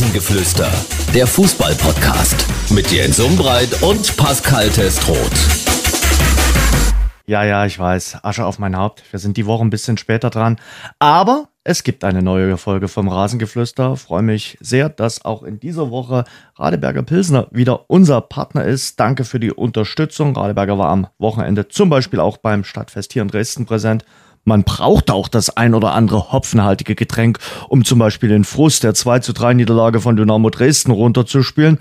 Rasengeflüster, der Fußball-Podcast mit Jens Umbreit und Pascal Testroth. Ja, ja, ich weiß. Asche auf mein Haupt. Wir sind die Woche ein bisschen später dran. Aber es gibt eine neue Folge vom Rasengeflüster. Freue mich sehr, dass auch in dieser Woche Radeberger Pilsner wieder unser Partner ist. Danke für die Unterstützung. Radeberger war am Wochenende zum Beispiel auch beim Stadtfest hier in Dresden präsent. Man braucht auch das ein oder andere hopfenhaltige Getränk, um zum Beispiel den Frust der 2 zu 3 Niederlage von Dynamo Dresden runterzuspielen.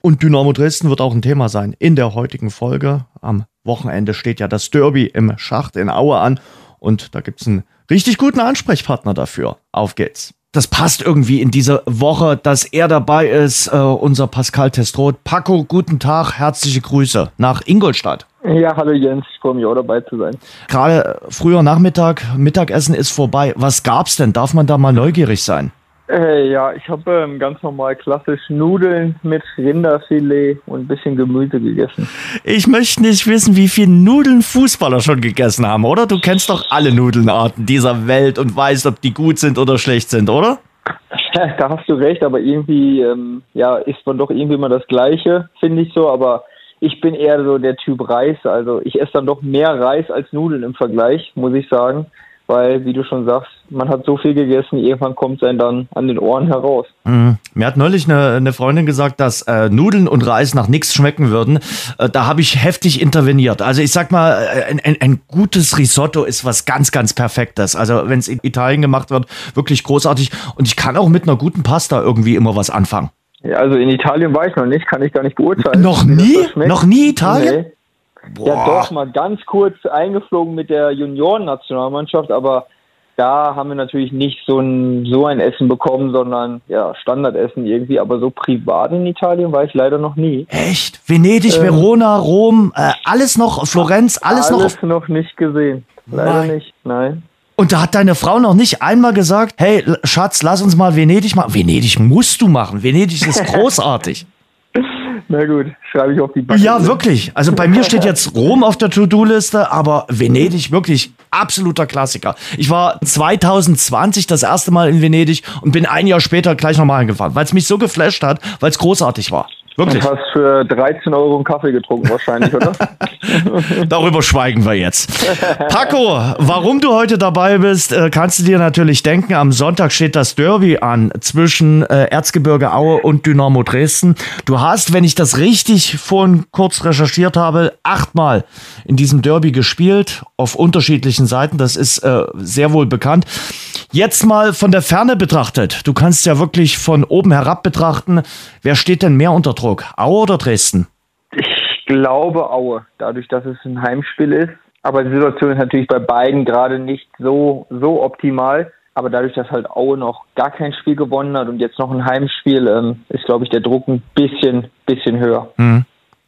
Und Dynamo Dresden wird auch ein Thema sein in der heutigen Folge. Am Wochenende steht ja das Derby im Schacht in Aue an und da gibt's einen richtig guten Ansprechpartner dafür. Auf geht's. Das passt irgendwie in diese Woche, dass er dabei ist, äh, unser Pascal Testroth. Paco, guten Tag, herzliche Grüße nach Ingolstadt. Ja, hallo Jens, ich freue mich auch dabei zu sein. Gerade früher Nachmittag, Mittagessen ist vorbei. Was gab's denn? Darf man da mal neugierig sein? Äh, ja, ich habe ähm, ganz normal klassisch Nudeln mit Rinderfilet und ein bisschen Gemüse gegessen. Ich möchte nicht wissen, wie viel Nudeln Fußballer schon gegessen haben, oder? Du kennst doch alle Nudelnarten dieser Welt und weißt, ob die gut sind oder schlecht sind, oder? da hast du recht, aber irgendwie, ähm, ja, isst man doch irgendwie immer das Gleiche, finde ich so, aber ich bin eher so der Typ Reis. Also ich esse dann doch mehr Reis als Nudeln im Vergleich, muss ich sagen. Weil, wie du schon sagst, man hat so viel gegessen, irgendwann kommt es einem dann an den Ohren heraus. Mhm. Mir hat neulich eine, eine Freundin gesagt, dass äh, Nudeln und Reis nach nichts schmecken würden. Äh, da habe ich heftig interveniert. Also ich sag mal, äh, ein, ein, ein gutes Risotto ist was ganz, ganz Perfektes. Also wenn es in Italien gemacht wird, wirklich großartig. Und ich kann auch mit einer guten Pasta irgendwie immer was anfangen. Ja, also in Italien war ich noch nicht, kann ich gar nicht beurteilen. Noch nie? Noch nie Italien? Nee. Ja, doch, mal ganz kurz eingeflogen mit der Junioren-Nationalmannschaft, aber da haben wir natürlich nicht so ein, so ein Essen bekommen, sondern ja, Standardessen irgendwie. Aber so privat in Italien war ich leider noch nie. Echt? Venedig, ähm, Verona, Rom, äh, alles noch, Florenz, alles, alles noch? Alles noch nicht gesehen. Leider nein. nicht, nein. Und da hat deine Frau noch nicht einmal gesagt, hey Schatz, lass uns mal Venedig machen. Venedig musst du machen. Venedig ist großartig. Na gut, schreibe ich auf die Backe. Ja, wirklich. Also bei mir steht jetzt Rom auf der To-Do-Liste, aber Venedig wirklich absoluter Klassiker. Ich war 2020 das erste Mal in Venedig und bin ein Jahr später gleich nochmal hingefahren, weil es mich so geflasht hat, weil es großartig war. Wirklich? Du hast für 13 Euro einen Kaffee getrunken wahrscheinlich, oder? Darüber schweigen wir jetzt. Paco, warum du heute dabei bist, äh, kannst du dir natürlich denken. Am Sonntag steht das Derby an zwischen äh, Erzgebirge Aue und Dynamo Dresden. Du hast, wenn ich das richtig vorhin kurz recherchiert habe, achtmal in diesem Derby gespielt, auf unterschiedlichen Seiten. Das ist äh, sehr wohl bekannt. Jetzt mal von der Ferne betrachtet. Du kannst ja wirklich von oben herab betrachten. Wer steht denn mehr unter Druck? Aue oder Dresden? Ich glaube Aue, dadurch, dass es ein Heimspiel ist. Aber die Situation ist natürlich bei beiden gerade nicht so, so optimal. Aber dadurch, dass halt Aue noch gar kein Spiel gewonnen hat und jetzt noch ein Heimspiel, ähm, ist, glaube ich, der Druck ein bisschen, bisschen höher. Mhm.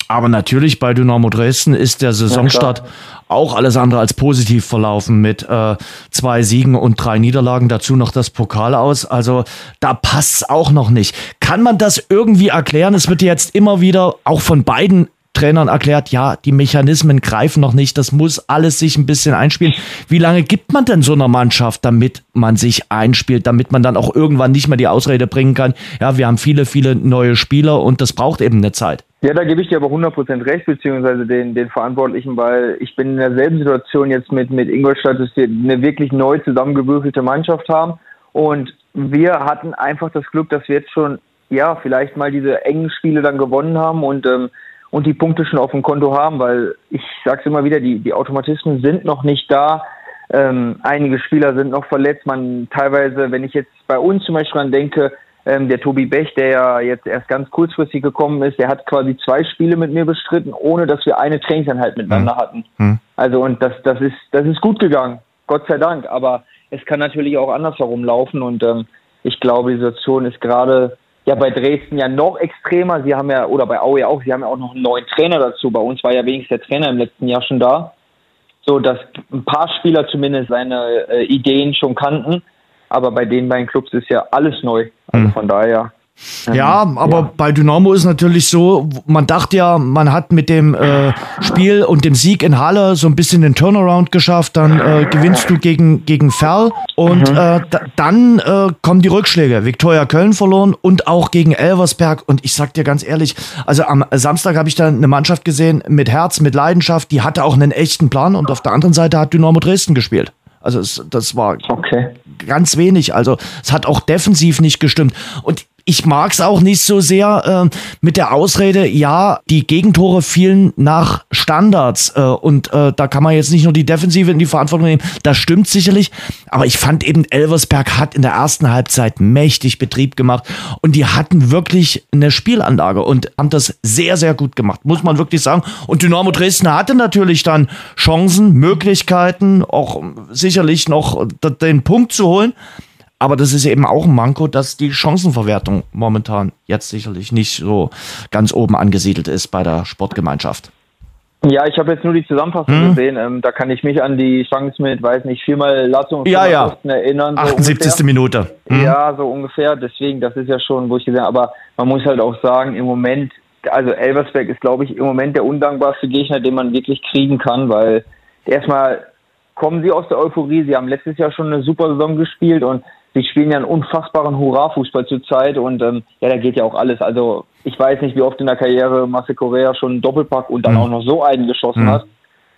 Aber natürlich bei Dynamo Dresden ist der Saisonstart ja, auch alles andere als positiv verlaufen mit äh, zwei Siegen und drei Niederlagen, dazu noch das Pokal aus. Also da passt es auch noch nicht. Kann man das irgendwie erklären? Es wird jetzt immer wieder auch von beiden Trainern erklärt, ja, die Mechanismen greifen noch nicht, das muss alles sich ein bisschen einspielen. Wie lange gibt man denn so einer Mannschaft, damit man sich einspielt, damit man dann auch irgendwann nicht mehr die Ausrede bringen kann, ja, wir haben viele, viele neue Spieler und das braucht eben eine Zeit. Ja, da gebe ich dir aber 100% recht, beziehungsweise den, den Verantwortlichen, weil ich bin in derselben Situation jetzt mit, mit Ingolstadt, dass wir eine wirklich neu zusammengewürfelte Mannschaft haben. Und wir hatten einfach das Glück, dass wir jetzt schon, ja, vielleicht mal diese engen Spiele dann gewonnen haben und, ähm, und die Punkte schon auf dem Konto haben, weil ich sage es immer wieder, die, die Automatismen sind noch nicht da. Ähm, einige Spieler sind noch verletzt. Man teilweise, wenn ich jetzt bei uns zum Beispiel dran denke, ähm, der Tobi Bech, der ja jetzt erst ganz kurzfristig gekommen ist, der hat quasi zwei Spiele mit mir bestritten, ohne dass wir eine Trainingseinheit miteinander mhm. hatten. Mhm. Also und das, das ist, das ist gut gegangen, Gott sei Dank. Aber es kann natürlich auch andersherum laufen und ähm, ich glaube, die Situation ist gerade ja bei Dresden ja noch extremer. Sie haben ja, oder bei Aue auch, sie haben ja auch noch einen neuen Trainer dazu. Bei uns war ja wenigstens der Trainer im letzten Jahr schon da. So dass ein paar Spieler zumindest seine äh, Ideen schon kannten. Aber bei den beiden Clubs ist ja alles neu. Also hm. von daher Ja, aber ja. bei Dynamo ist natürlich so, man dachte ja, man hat mit dem äh, Spiel und dem Sieg in Halle so ein bisschen den Turnaround geschafft, dann äh, gewinnst du gegen, gegen Ferl und mhm. äh, dann äh, kommen die Rückschläge. Viktoria Köln verloren und auch gegen Elversberg und ich sag dir ganz ehrlich, also am Samstag habe ich da eine Mannschaft gesehen mit Herz, mit Leidenschaft, die hatte auch einen echten Plan und auf der anderen Seite hat Dynamo Dresden gespielt. Also es, das war okay. ganz wenig. Also es hat auch defensiv nicht gestimmt. Und ich mag es auch nicht so sehr äh, mit der Ausrede, ja, die Gegentore fielen nach Standards äh, und äh, da kann man jetzt nicht nur die Defensive in die Verantwortung nehmen. Das stimmt sicherlich, aber ich fand eben, Elversberg hat in der ersten Halbzeit mächtig Betrieb gemacht und die hatten wirklich eine Spielanlage und haben das sehr, sehr gut gemacht, muss man wirklich sagen. Und Dynamo Dresden hatte natürlich dann Chancen, Möglichkeiten, auch sicherlich noch den Punkt zu holen. Aber das ist eben auch ein Manko, dass die Chancenverwertung momentan jetzt sicherlich nicht so ganz oben angesiedelt ist bei der Sportgemeinschaft. Ja, ich habe jetzt nur die Zusammenfassung hm. gesehen. Ähm, da kann ich mich an die Chance mit, weiß nicht, viermal Lassung und ja, ja. erinnern. So 78. Ungefähr. Minute. Hm. Ja, so ungefähr. Deswegen, das ist ja schon, wo ich gesehen habe. Aber man muss halt auch sagen, im Moment, also Elversberg ist, glaube ich, im Moment der undankbarste Gegner, den man wirklich kriegen kann, weil erstmal kommen sie aus der Euphorie. Sie haben letztes Jahr schon eine super Saison gespielt und sie spielen ja einen unfassbaren Hurra-Fußball zurzeit und ähm, ja, da geht ja auch alles. Also ich weiß nicht, wie oft in der Karriere Marcel Correa schon einen Doppelpack und dann mhm. auch noch so einen geschossen mhm. hat.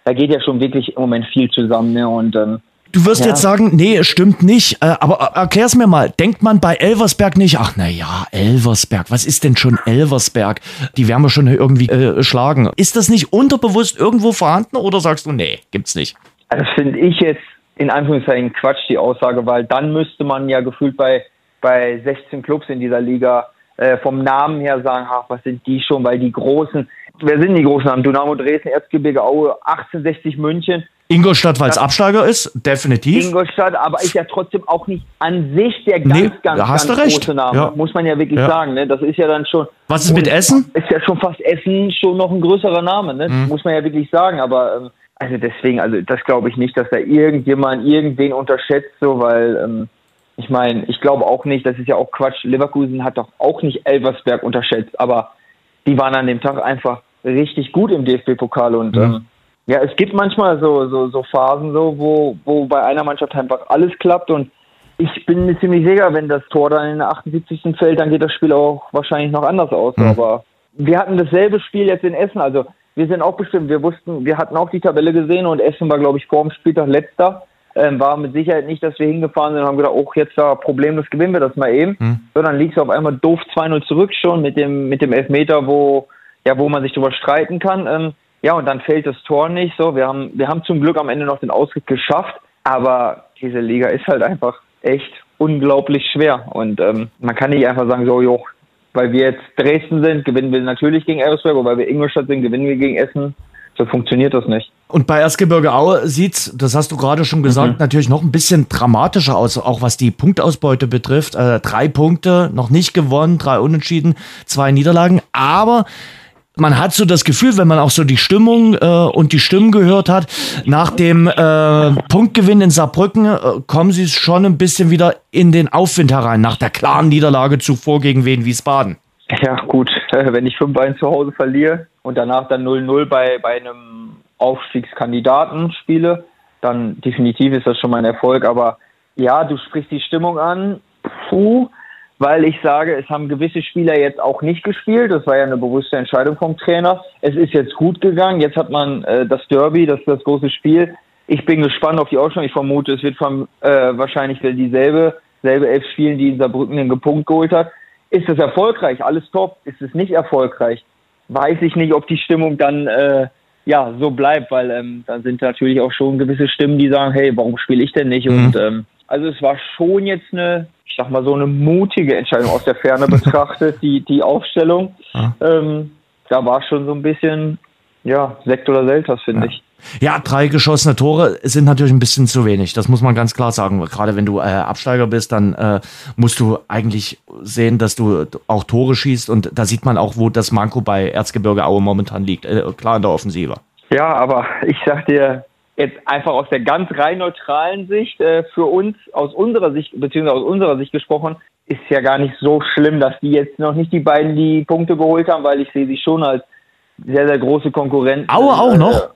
Da geht ja schon wirklich im Moment viel zusammen. Ne? Und ähm, Du wirst ja. jetzt sagen, nee, stimmt nicht. Äh, aber äh, erklär's mir mal. Denkt man bei Elversberg nicht, ach na ja, Elversberg, was ist denn schon Elversberg? Die werden wir schon irgendwie äh, schlagen. Ist das nicht unterbewusst irgendwo vorhanden oder sagst du, nee, gibt's nicht? Also finde ich jetzt in Anführungszeichen Quatsch, die Aussage, weil dann müsste man ja gefühlt bei, bei 16 Clubs in dieser Liga äh, vom Namen her sagen, ach, was sind die schon, weil die Großen, wer sind die großen Namen? Dynamo Dresden, Erzgebirge Aue, 1860 München. Ingolstadt, weil es Absteiger ist, definitiv. Ingolstadt, aber ist ja trotzdem auch nicht an sich der ganz, nee, ganz, ganz große Name, ja. muss man ja wirklich ja. sagen. Ne? Das ist ja dann schon. Was ist mit Essen? Ist ja schon fast Essen schon noch ein größerer Name, ne? Mhm. muss man ja wirklich sagen. Aber ähm, also deswegen, also das glaube ich nicht, dass da irgendjemand irgendwen unterschätzt, so, weil ähm, ich meine, ich glaube auch nicht, das ist ja auch Quatsch. Leverkusen hat doch auch nicht Elversberg unterschätzt, aber die waren an dem Tag einfach richtig gut im DFB-Pokal und mhm. ähm, ja, es gibt manchmal so, so, so Phasen, so, wo, wo bei einer Mannschaft einfach alles klappt und ich bin mir ziemlich sicher, wenn das Tor dann in der 78. fällt, dann geht das Spiel auch wahrscheinlich noch anders aus. Mhm. Aber wir hatten dasselbe Spiel jetzt in Essen, also wir sind auch bestimmt, wir wussten, wir hatten auch die Tabelle gesehen und Essen war, glaube ich, vor dem Spieltag letzter. Ähm, war mit Sicherheit nicht, dass wir hingefahren sind und haben gedacht, oh, jetzt da problemlos gewinnen wir das mal eben. Mhm. Sondern liegst du auf einmal doof 2-0 zurück schon mit dem, mit dem Elfmeter, wo, ja, wo man sich drüber streiten kann. Ähm, ja, und dann fällt das Tor nicht so. Wir haben, wir haben zum Glück am Ende noch den Ausritt geschafft, aber diese Liga ist halt einfach echt unglaublich schwer. Und ähm, man kann nicht einfach sagen, so, jo, weil wir jetzt Dresden sind, gewinnen wir natürlich gegen Elversberg, und weil wir Ingolstadt sind, gewinnen wir gegen Essen. So funktioniert das nicht. Und bei Erzgebirge Aue sieht's, das hast du gerade schon gesagt, mhm. natürlich noch ein bisschen dramatischer aus, auch was die Punktausbeute betrifft. Äh, drei Punkte, noch nicht gewonnen, drei Unentschieden, zwei Niederlagen. Aber man hat so das Gefühl, wenn man auch so die Stimmung äh, und die Stimmen gehört hat, nach dem äh, Punktgewinn in Saarbrücken äh, kommen sie schon ein bisschen wieder in den Aufwind herein, nach der klaren Niederlage zuvor gegen Wien Wiesbaden. Ja, gut, wenn ich 5-1 zu Hause verliere und danach dann 0-0 bei, bei einem Aufstiegskandidaten spiele, dann definitiv ist das schon mein Erfolg. Aber ja, du sprichst die Stimmung an. Puh, weil ich sage, es haben gewisse Spieler jetzt auch nicht gespielt. Das war ja eine bewusste Entscheidung vom Trainer. Es ist jetzt gut gegangen. Jetzt hat man äh, das Derby, das ist das große Spiel. Ich bin gespannt auf die Ausstellung. Ich vermute, es wird vom, äh, wahrscheinlich dieselbe selbe Elf spielen, die in Saarbrücken den Punkt geholt hat. Ist es erfolgreich? Alles top. Ist es nicht erfolgreich? Weiß ich nicht, ob die Stimmung dann äh, ja so bleibt, weil ähm, dann sind natürlich auch schon gewisse Stimmen, die sagen, hey, warum spiele ich denn nicht? Mhm. Und ähm, also es war schon jetzt eine ich sag mal, so eine mutige Entscheidung aus der Ferne betrachtet, die, die Aufstellung. Ja. Ähm, da war schon so ein bisschen, ja, Sekt oder Selters, finde ja. ich. Ja, drei geschossene Tore sind natürlich ein bisschen zu wenig. Das muss man ganz klar sagen. Gerade wenn du äh, Absteiger bist, dann äh, musst du eigentlich sehen, dass du auch Tore schießt. Und da sieht man auch, wo das Manko bei Erzgebirge Aue momentan liegt. Äh, klar in der Offensive. Ja, aber ich sag dir, jetzt einfach aus der ganz rein neutralen Sicht äh, für uns, aus unserer Sicht, beziehungsweise aus unserer Sicht gesprochen, ist ja gar nicht so schlimm, dass die jetzt noch nicht die beiden die Punkte geholt haben, weil ich sehe sie schon als sehr, sehr große Konkurrenten. Aue auch noch?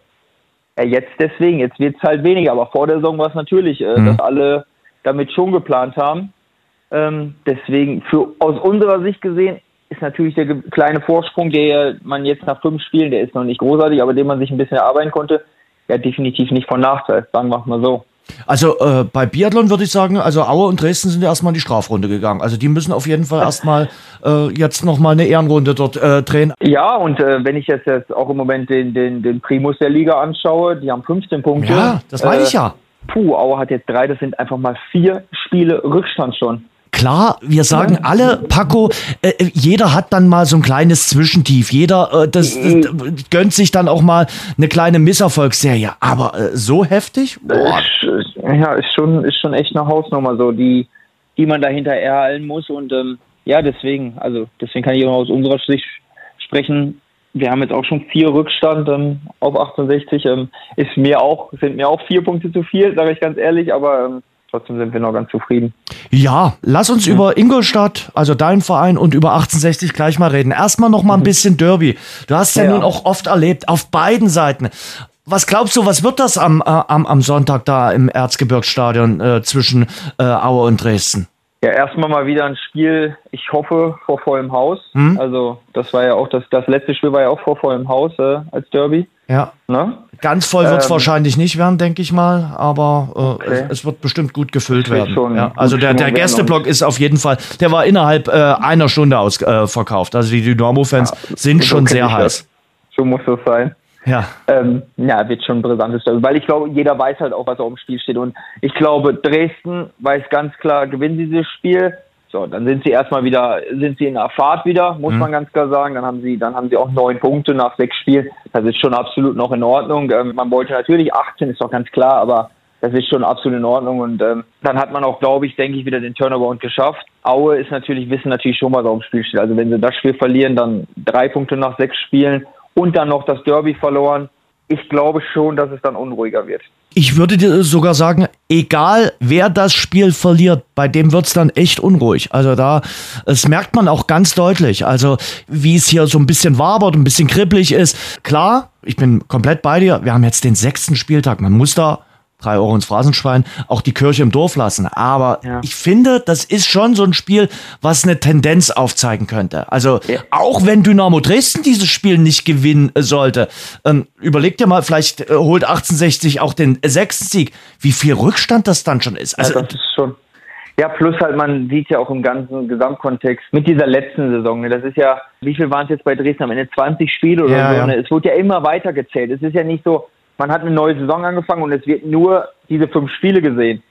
Äh, jetzt deswegen, jetzt wird es halt weniger, aber vor der Saison war es natürlich, äh, mhm. dass alle damit schon geplant haben. Ähm, deswegen, für, aus unserer Sicht gesehen, ist natürlich der kleine Vorsprung, der man jetzt nach fünf Spielen, der ist noch nicht großartig, aber den man sich ein bisschen erarbeiten konnte, ja definitiv nicht von Nachteil, sagen wir mal so. Also äh, bei Biathlon würde ich sagen, also Aue und Dresden sind erstmal in die Strafrunde gegangen. Also die müssen auf jeden Fall erstmal äh, jetzt nochmal eine Ehrenrunde dort äh, drehen. Ja, und äh, wenn ich jetzt, jetzt auch im Moment den, den, den Primus der Liga anschaue, die haben 15 Punkte. Ja, das meine ich ja. Äh, puh, Aue hat jetzt drei, das sind einfach mal vier Spiele Rückstand schon. Klar, wir sagen alle, Paco, äh, jeder hat dann mal so ein kleines Zwischentief. Jeder äh, das, das, mhm. gönnt sich dann auch mal eine kleine Misserfolgsserie. Aber äh, so heftig? Boah. Ja, ist schon, ist schon echt eine Hausnummer, so die, die man dahinter erhalten muss. Und ähm, ja, deswegen, also deswegen kann ich auch aus unserer Sicht sprechen. Wir haben jetzt auch schon vier Rückstand ähm, auf 68. Ähm, ist mir auch, sind mir auch vier Punkte zu viel, sage ich ganz ehrlich, aber ähm, trotzdem sind wir noch ganz zufrieden. Ja, lass uns mhm. über Ingolstadt, also dein Verein und über 1860 gleich mal reden. Erstmal noch mal ein mhm. bisschen Derby. Du hast ja, ja, nun auch oft erlebt, auf beiden Seiten. Was glaubst du, was wird das am, äh, am, am Sonntag da im Erzgebirgsstadion äh, zwischen äh, Aue und Dresden? Ja, erstmal mal wieder ein Spiel, ich hoffe, vor vollem Haus. Hm? Also, das war ja auch, das, das letzte Spiel war ja auch vor vollem Haus äh, als Derby. Ja. Ne? Ganz voll wird es ähm, wahrscheinlich nicht werden, denke ich mal, aber äh, okay. es, es, wird bestimmt gut gefüllt werden. Ja, also der, der Gästeblock ist auf jeden Fall, der war innerhalb äh, einer Stunde ausverkauft. Äh, also die Dynamo-Fans ja, sind schon sehr heiß. So muss es sein. Ja. Ähm, ja, wird schon ein brisantes Derby, weil ich glaube, jeder weiß halt auch, was auf dem Spiel steht. Und ich glaube, Dresden weiß ganz klar, gewinnen sie dieses Spiel. So, dann sind sie erstmal wieder, sind sie in der Fahrt wieder, muss mhm. man ganz klar sagen. Dann haben sie, dann haben sie auch neun Punkte nach sechs Spielen. Das ist schon absolut noch in Ordnung. Ähm, man wollte natürlich 18, ist doch ganz klar, aber das ist schon absolut in Ordnung. Und ähm, dann hat man auch, glaube ich, denke ich, wieder den Turnaround geschafft. Aue ist natürlich, wissen natürlich schon, was auf dem Spiel steht. Also wenn sie das Spiel verlieren, dann drei Punkte nach sechs Spielen und dann noch das Derby verloren. Ich glaube schon, dass es dann unruhiger wird. Ich würde dir sogar sagen, egal wer das Spiel verliert, bei dem wird es dann echt unruhig. Also da, das merkt man auch ganz deutlich. Also wie es hier so ein bisschen wabert, ein bisschen kribbelig ist. Klar, ich bin komplett bei dir. Wir haben jetzt den sechsten Spieltag. Man muss da drei Euro ins Phrasenschwein, auch die Kirche im Dorf lassen. Aber ja. ich finde, das ist schon so ein Spiel, was eine Tendenz aufzeigen könnte. Also ja. auch wenn Dynamo Dresden dieses Spiel nicht gewinnen sollte, ähm, überleg dir mal, vielleicht äh, holt 1860 auch den sechsten Sieg. Wie viel Rückstand das dann schon ist. Also, ja, das ist schon. Ja, plus halt, man sieht ja auch im ganzen Gesamtkontext mit dieser letzten Saison. Ne, das ist ja, wie viel waren es jetzt bei Dresden am Ende? 20 Spiele oder ja, so. Ne? Es wurde ja immer weiter gezählt. Es ist ja nicht so, man hat eine neue Saison angefangen und es wird nur diese fünf Spiele gesehen,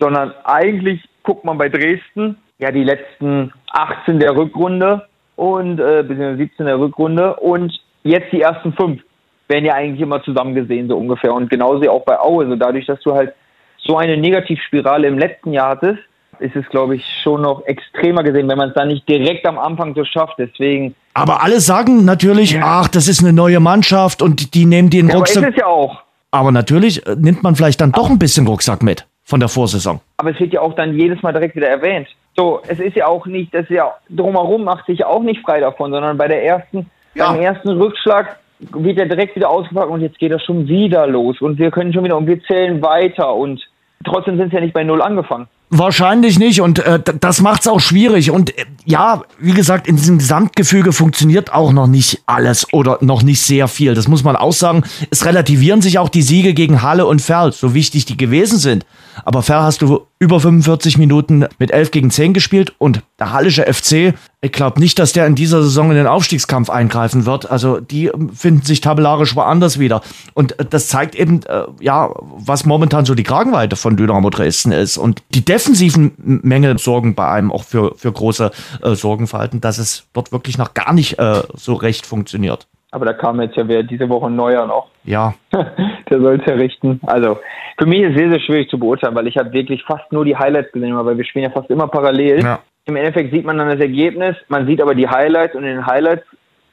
sondern eigentlich guckt man bei Dresden ja die letzten 18 der Rückrunde und äh, bzw. 17 der Rückrunde und jetzt die ersten fünf werden ja eigentlich immer zusammen gesehen so ungefähr und genauso auch bei Aue, so dadurch, dass du halt so eine Negativspirale im letzten Jahr hattest, ist es, glaube ich, schon noch extremer gesehen, wenn man es dann nicht direkt am Anfang so schafft. Deswegen. Aber alle sagen natürlich, ja. ach, das ist eine neue Mannschaft und die nehmen den ja, Rucksack. Aber ist es ja auch. Aber natürlich äh, nimmt man vielleicht dann doch ein bisschen Rucksack mit von der Vorsaison. Aber es wird ja auch dann jedes Mal direkt wieder erwähnt. So, es ist ja auch nicht, das ist ja drumherum macht sich auch nicht frei davon, sondern bei der ersten, ja. beim ersten Rückschlag wird er direkt wieder ausgepackt und jetzt geht das schon wieder los und wir können schon wieder und wir zählen weiter und trotzdem sind es ja nicht bei Null angefangen. Wahrscheinlich nicht und äh, das macht's auch schwierig und äh, ja, wie gesagt, in diesem Gesamtgefüge funktioniert auch noch nicht alles oder noch nicht sehr viel. Das muss man auch sagen. Es relativieren sich auch die Siege gegen Halle und Ferl, so wichtig die gewesen sind. Aber Ferl hast du über 45 Minuten mit 11 gegen 10 gespielt und der Hallische FC, ich glaube nicht, dass der in dieser Saison in den Aufstiegskampf eingreifen wird. Also die ähm, finden sich tabellarisch woanders wieder. Und äh, das zeigt eben, äh, ja, was momentan so die Kragenweite von Dynamo Dresden ist. Und die defensiven Mängel sorgen bei einem auch für, für große äh, Sorgenfalten, dass es dort wirklich noch gar nicht äh, so recht funktioniert. Aber da kam jetzt ja wieder diese Woche ein neuer noch. Ja. Der soll es ja richten. Also, für mich ist es sehr, sehr schwierig zu beurteilen, weil ich habe wirklich fast nur die Highlights gesehen, weil wir spielen ja fast immer parallel. Ja. Im Endeffekt sieht man dann das Ergebnis, man sieht aber die Highlights und in den Highlights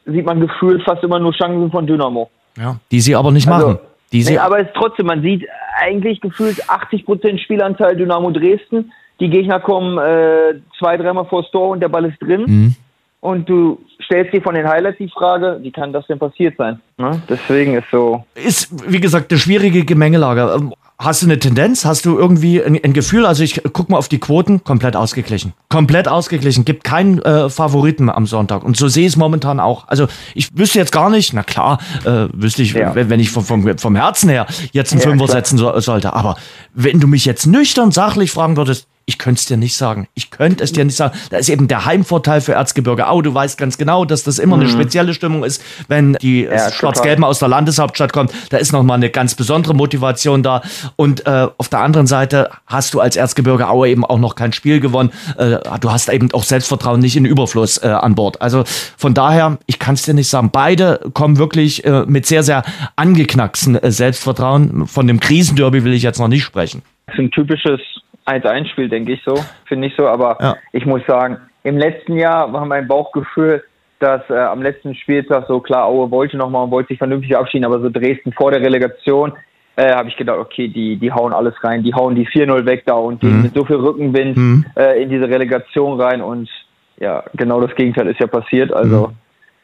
sieht man gefühlt fast immer nur Chancen von Dynamo. Ja, die sie aber nicht also, machen. Nee, aber es ist trotzdem, man sieht eigentlich gefühlt 80% Spielanteil Dynamo Dresden. Die Gegner kommen äh, zwei, dreimal vor das Tor und der Ball ist drin. Mhm. Und du stellst dir von den Highlights die Frage, wie kann das denn passiert sein? Ne? Deswegen ist so. Ist, wie gesagt, eine schwierige Gemengelage. Ähm, Hast du eine Tendenz? Hast du irgendwie ein, ein Gefühl? Also ich guck mal auf die Quoten, komplett ausgeglichen. Komplett ausgeglichen. Gibt keinen äh, Favoriten am Sonntag. Und so sehe ich es momentan auch. Also ich wüsste jetzt gar nicht, na klar, äh, wüsste ich, Ja. wenn, wenn ich vom, vom, vom Herzen her jetzt einen Ja, Fünfer klar. setzen so, sollte. Aber wenn du mich jetzt nüchtern sachlich fragen würdest, ich könnte es dir nicht sagen. Ich könnte es dir nicht sagen. Da ist eben der Heimvorteil für Erzgebirge Au. Du weißt ganz genau, dass das immer eine spezielle Stimmung ist, wenn die äh, Mhm. Ja, Schwarz-Gelben aus der Landeshauptstadt kommt. Da ist nochmal eine ganz besondere Motivation da. Und äh, auf der anderen Seite hast du als Erzgebirge Aue eben auch noch kein Spiel gewonnen. Äh, du hast eben auch Selbstvertrauen nicht in Überfluss äh, an Bord. Also von daher, ich kann es dir nicht sagen. Beide kommen wirklich äh, mit sehr, sehr angeknacksten äh, Selbstvertrauen. Von dem Krisenderby will ich jetzt noch nicht sprechen. Das ist ein typisches 1-1-Spiel, denke ich so. Finde ich so. Aber Ja. ich muss sagen, im letzten Jahr war mein Bauchgefühl, dass äh, am letzten Spieltag so klar, Aue wollte nochmal und wollte sich vernünftig abschieden, aber so Dresden vor der Relegation äh, habe ich gedacht, okay, die, die hauen alles rein, die hauen die 4-0 weg da und gehen mit so viel Rückenwind Mhm. äh, in diese Relegation rein und ja, genau das Gegenteil ist ja passiert. Also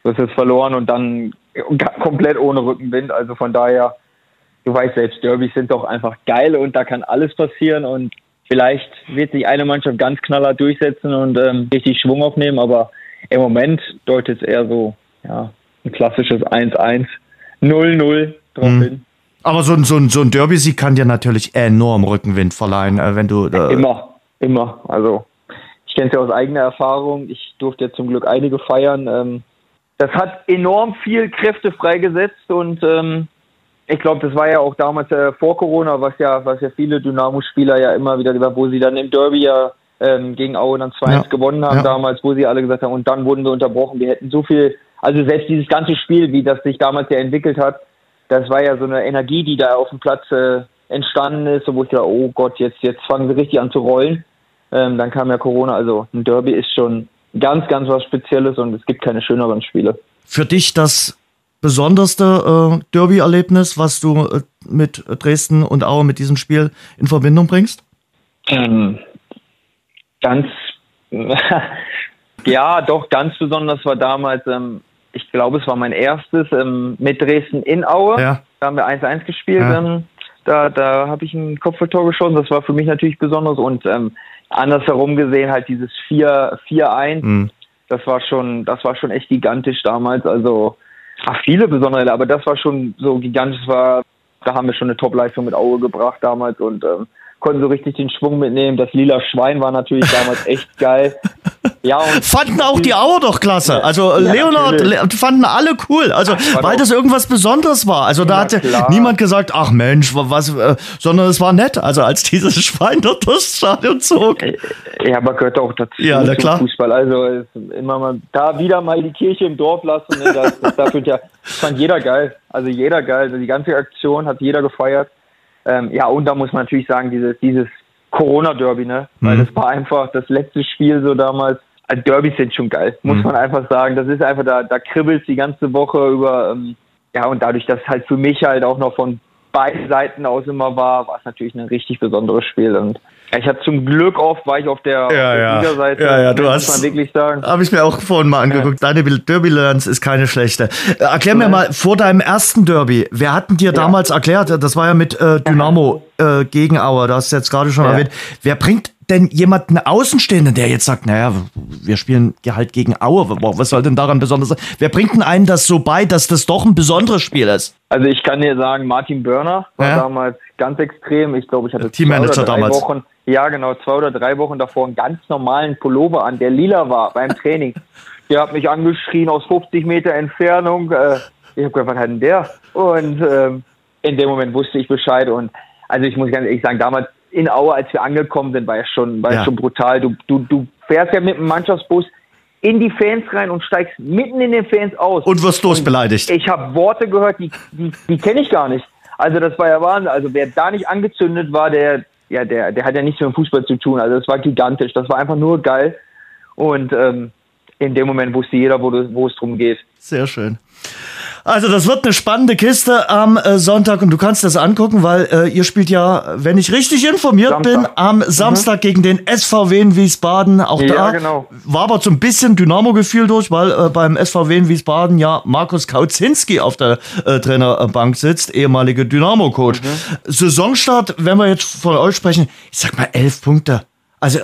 du hast jetzt verloren und dann komplett ohne Rückenwind. Also von daher, du weißt selbst, Derbys sind doch einfach geil und da kann alles passieren und vielleicht wird sich eine Mannschaft ganz knallhart durchsetzen und ähm, richtig Schwung aufnehmen, aber im Moment deutet es eher so, ja, ein klassisches 1-1, 0-0 drauf Mhm. hin. Aber so, ein- so, ein- so ein Derby-Sieg kann dir natürlich enorm Rückenwind verleihen, äh, wenn du. Äh, Immer, immer. Also ich kenne es ja aus eigener Erfahrung. Ich durfte ja zum Glück einige feiern. Ähm, das hat enorm viel Kräfte freigesetzt und ähm, ich glaube, das war ja auch damals äh, vor Corona, was ja, was ja viele Dynamo-Spieler ja immer wieder gesagt, wo sie dann im Derby ja ähm, gegen Aue dann 2-1 Ja. gewonnen haben Ja. damals, wo sie alle gesagt haben, und dann wurden wir unterbrochen. Wir hätten so viel, also selbst dieses ganze Spiel, wie das sich damals ja entwickelt hat, das war ja so eine Energie, die da auf dem Platz äh, entstanden ist, wo ich dachte, oh Gott, jetzt, jetzt fangen sie richtig an zu rollen. Ähm, dann kam ja Corona, also ein Derby ist schon ganz, ganz was Spezielles und es gibt keine schöneren Spiele. für dich das besonderste äh, Derby-Erlebnis, was du äh, mit Dresden und Aue mit diesem Spiel in Verbindung bringst? Ähm, ganz, ja, doch, ganz besonders war damals, ähm, ich glaube, es war mein erstes ähm, mit Dresden in Aue. Ja. Da haben wir 1-1 gespielt. Ja. Ähm, da da habe ich ein Kopfballtor geschossen. Das war für mich natürlich besonders. Und ähm, andersherum gesehen halt dieses 4-4-1. Hm. Das war schon, das war schon echt gigantisch damals. Also ach, viele besondere, aber das war schon so gigantisch. War, da haben wir schon eine Top-Leistung mit Aue gebracht damals und ähm, konnten so richtig den Schwung mitnehmen. Das lila Schwein war natürlich damals echt geil. Ja, Fanden auch die Auer doch klasse. Also Ja, Leonard. Le fanden alle cool. Also war weil das irgendwas Besonderes war. Also da Ja, hatte klar. niemand gesagt, ach Mensch, wa- was, äh, sondern es war nett. Also als dieses Schwein dort durchs Stadion zog. Ja, aber gehört auch dazu Ja, na klar. Fußball. Also immer mal da wieder mal die Kirche im Dorf lassen. Ne? Das, das, das ja, das fand jeder geil. Also jeder geil. Also die ganze Aktion hat jeder gefeiert. Ähm, ja, und da muss man natürlich sagen, dieses, dieses Corona-Derby, ne? Weil Mhm. das war einfach das letzte Spiel so damals. Also Derbys sind schon geil, muss Mhm. man einfach sagen. Das ist einfach, da, da kribbelt die ganze Woche über, ähm, ja, und dadurch, dass halt für mich halt auch noch von beiden Seiten aus immer war, war es natürlich ein richtig besonderes Spiel. Und ich hatte zum Glück oft, war ich auf der, auf Ja, der ja. Siegerseite, Ja, ja, du hast- man wirklich sagen. Habe ich mir auch vorhin mal angeguckt. Deine Derby-Bilanz ist keine schlechte. Äh, Erklär mir mal, vor deinem ersten Derby, wer hatten dir damals erklärt, das war ja mit äh, Dynamo äh, gegen Aue, das hast du jetzt gerade schon Ja. erwähnt. Wer bringt denn jemanden Außenstehenden, der jetzt sagt, naja, wir spielen halt gegen Aue, was soll denn daran besonders sein? Wer bringt denn einen das so bei, dass das doch ein besonderes Spiel ist? Also ich kann dir sagen, Martin Börner war Ja. damals ganz extrem. Ich glaube, ich hatte Teammanager zwei oder drei damals. Wochen, ja genau, zwei oder drei Wochen davor einen ganz normalen Pullover an, der lila war beim Training. Der hat mich angeschrien aus 50 Meter Entfernung. Äh, ich habe gesagt, was hat denn der? Und ähm, in dem Moment wusste ich Bescheid. Und also ich muss ganz ehrlich sagen, damals in Aue, als wir angekommen sind, war es schon, war Ja. schon brutal. Du, du, du fährst ja mit dem Mannschaftsbus in die Fans rein und steigst mitten in den Fans aus. Und wirst losbeleidigt. Ich habe Worte gehört, die, die, die kenne ich gar nicht. Also das war ja Wahnsinn. Also wer da nicht angezündet war, der, ja, der, der hat ja nichts mit dem Fußball zu tun. Also das war gigantisch. Das war einfach nur geil. Und ähm, in dem Moment wusste jeder, wo, wo es drum geht. Sehr schön. Also das wird eine spannende Kiste am äh, Sonntag und du kannst das angucken, weil äh, ihr spielt ja, wenn ich richtig informiert Samstag. bin, am Samstag mhm. gegen den SVW in Wiesbaden. Auch ja, da genau. war aber so ein bisschen Dynamo-Gefühl durch, weil äh, beim SVW in Wiesbaden ja Markus Kauzinski auf der äh, Trainerbank sitzt, ehemaliger Dynamo-Coach. Mhm. Saisonstart, wenn wir jetzt von euch sprechen, ich sag mal elf Punkte. Also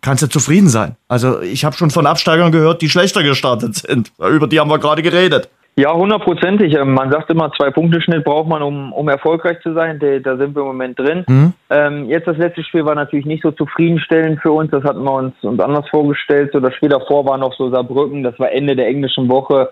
kannst du zufrieden sein. Also ich habe schon von Absteigern gehört, die schlechter gestartet sind. Über die haben wir gerade geredet. Ja, hundertprozentig. Ähm, man sagt immer, zwei Punkte Schnitt braucht man, um, um erfolgreich zu sein. Da sind wir im Moment drin. Mhm. Ähm, jetzt das letzte Spiel war natürlich nicht so zufriedenstellend für uns. Das hatten wir uns, uns anders vorgestellt. So das Spiel davor war noch so Saarbrücken. Das war Ende der englischen Woche.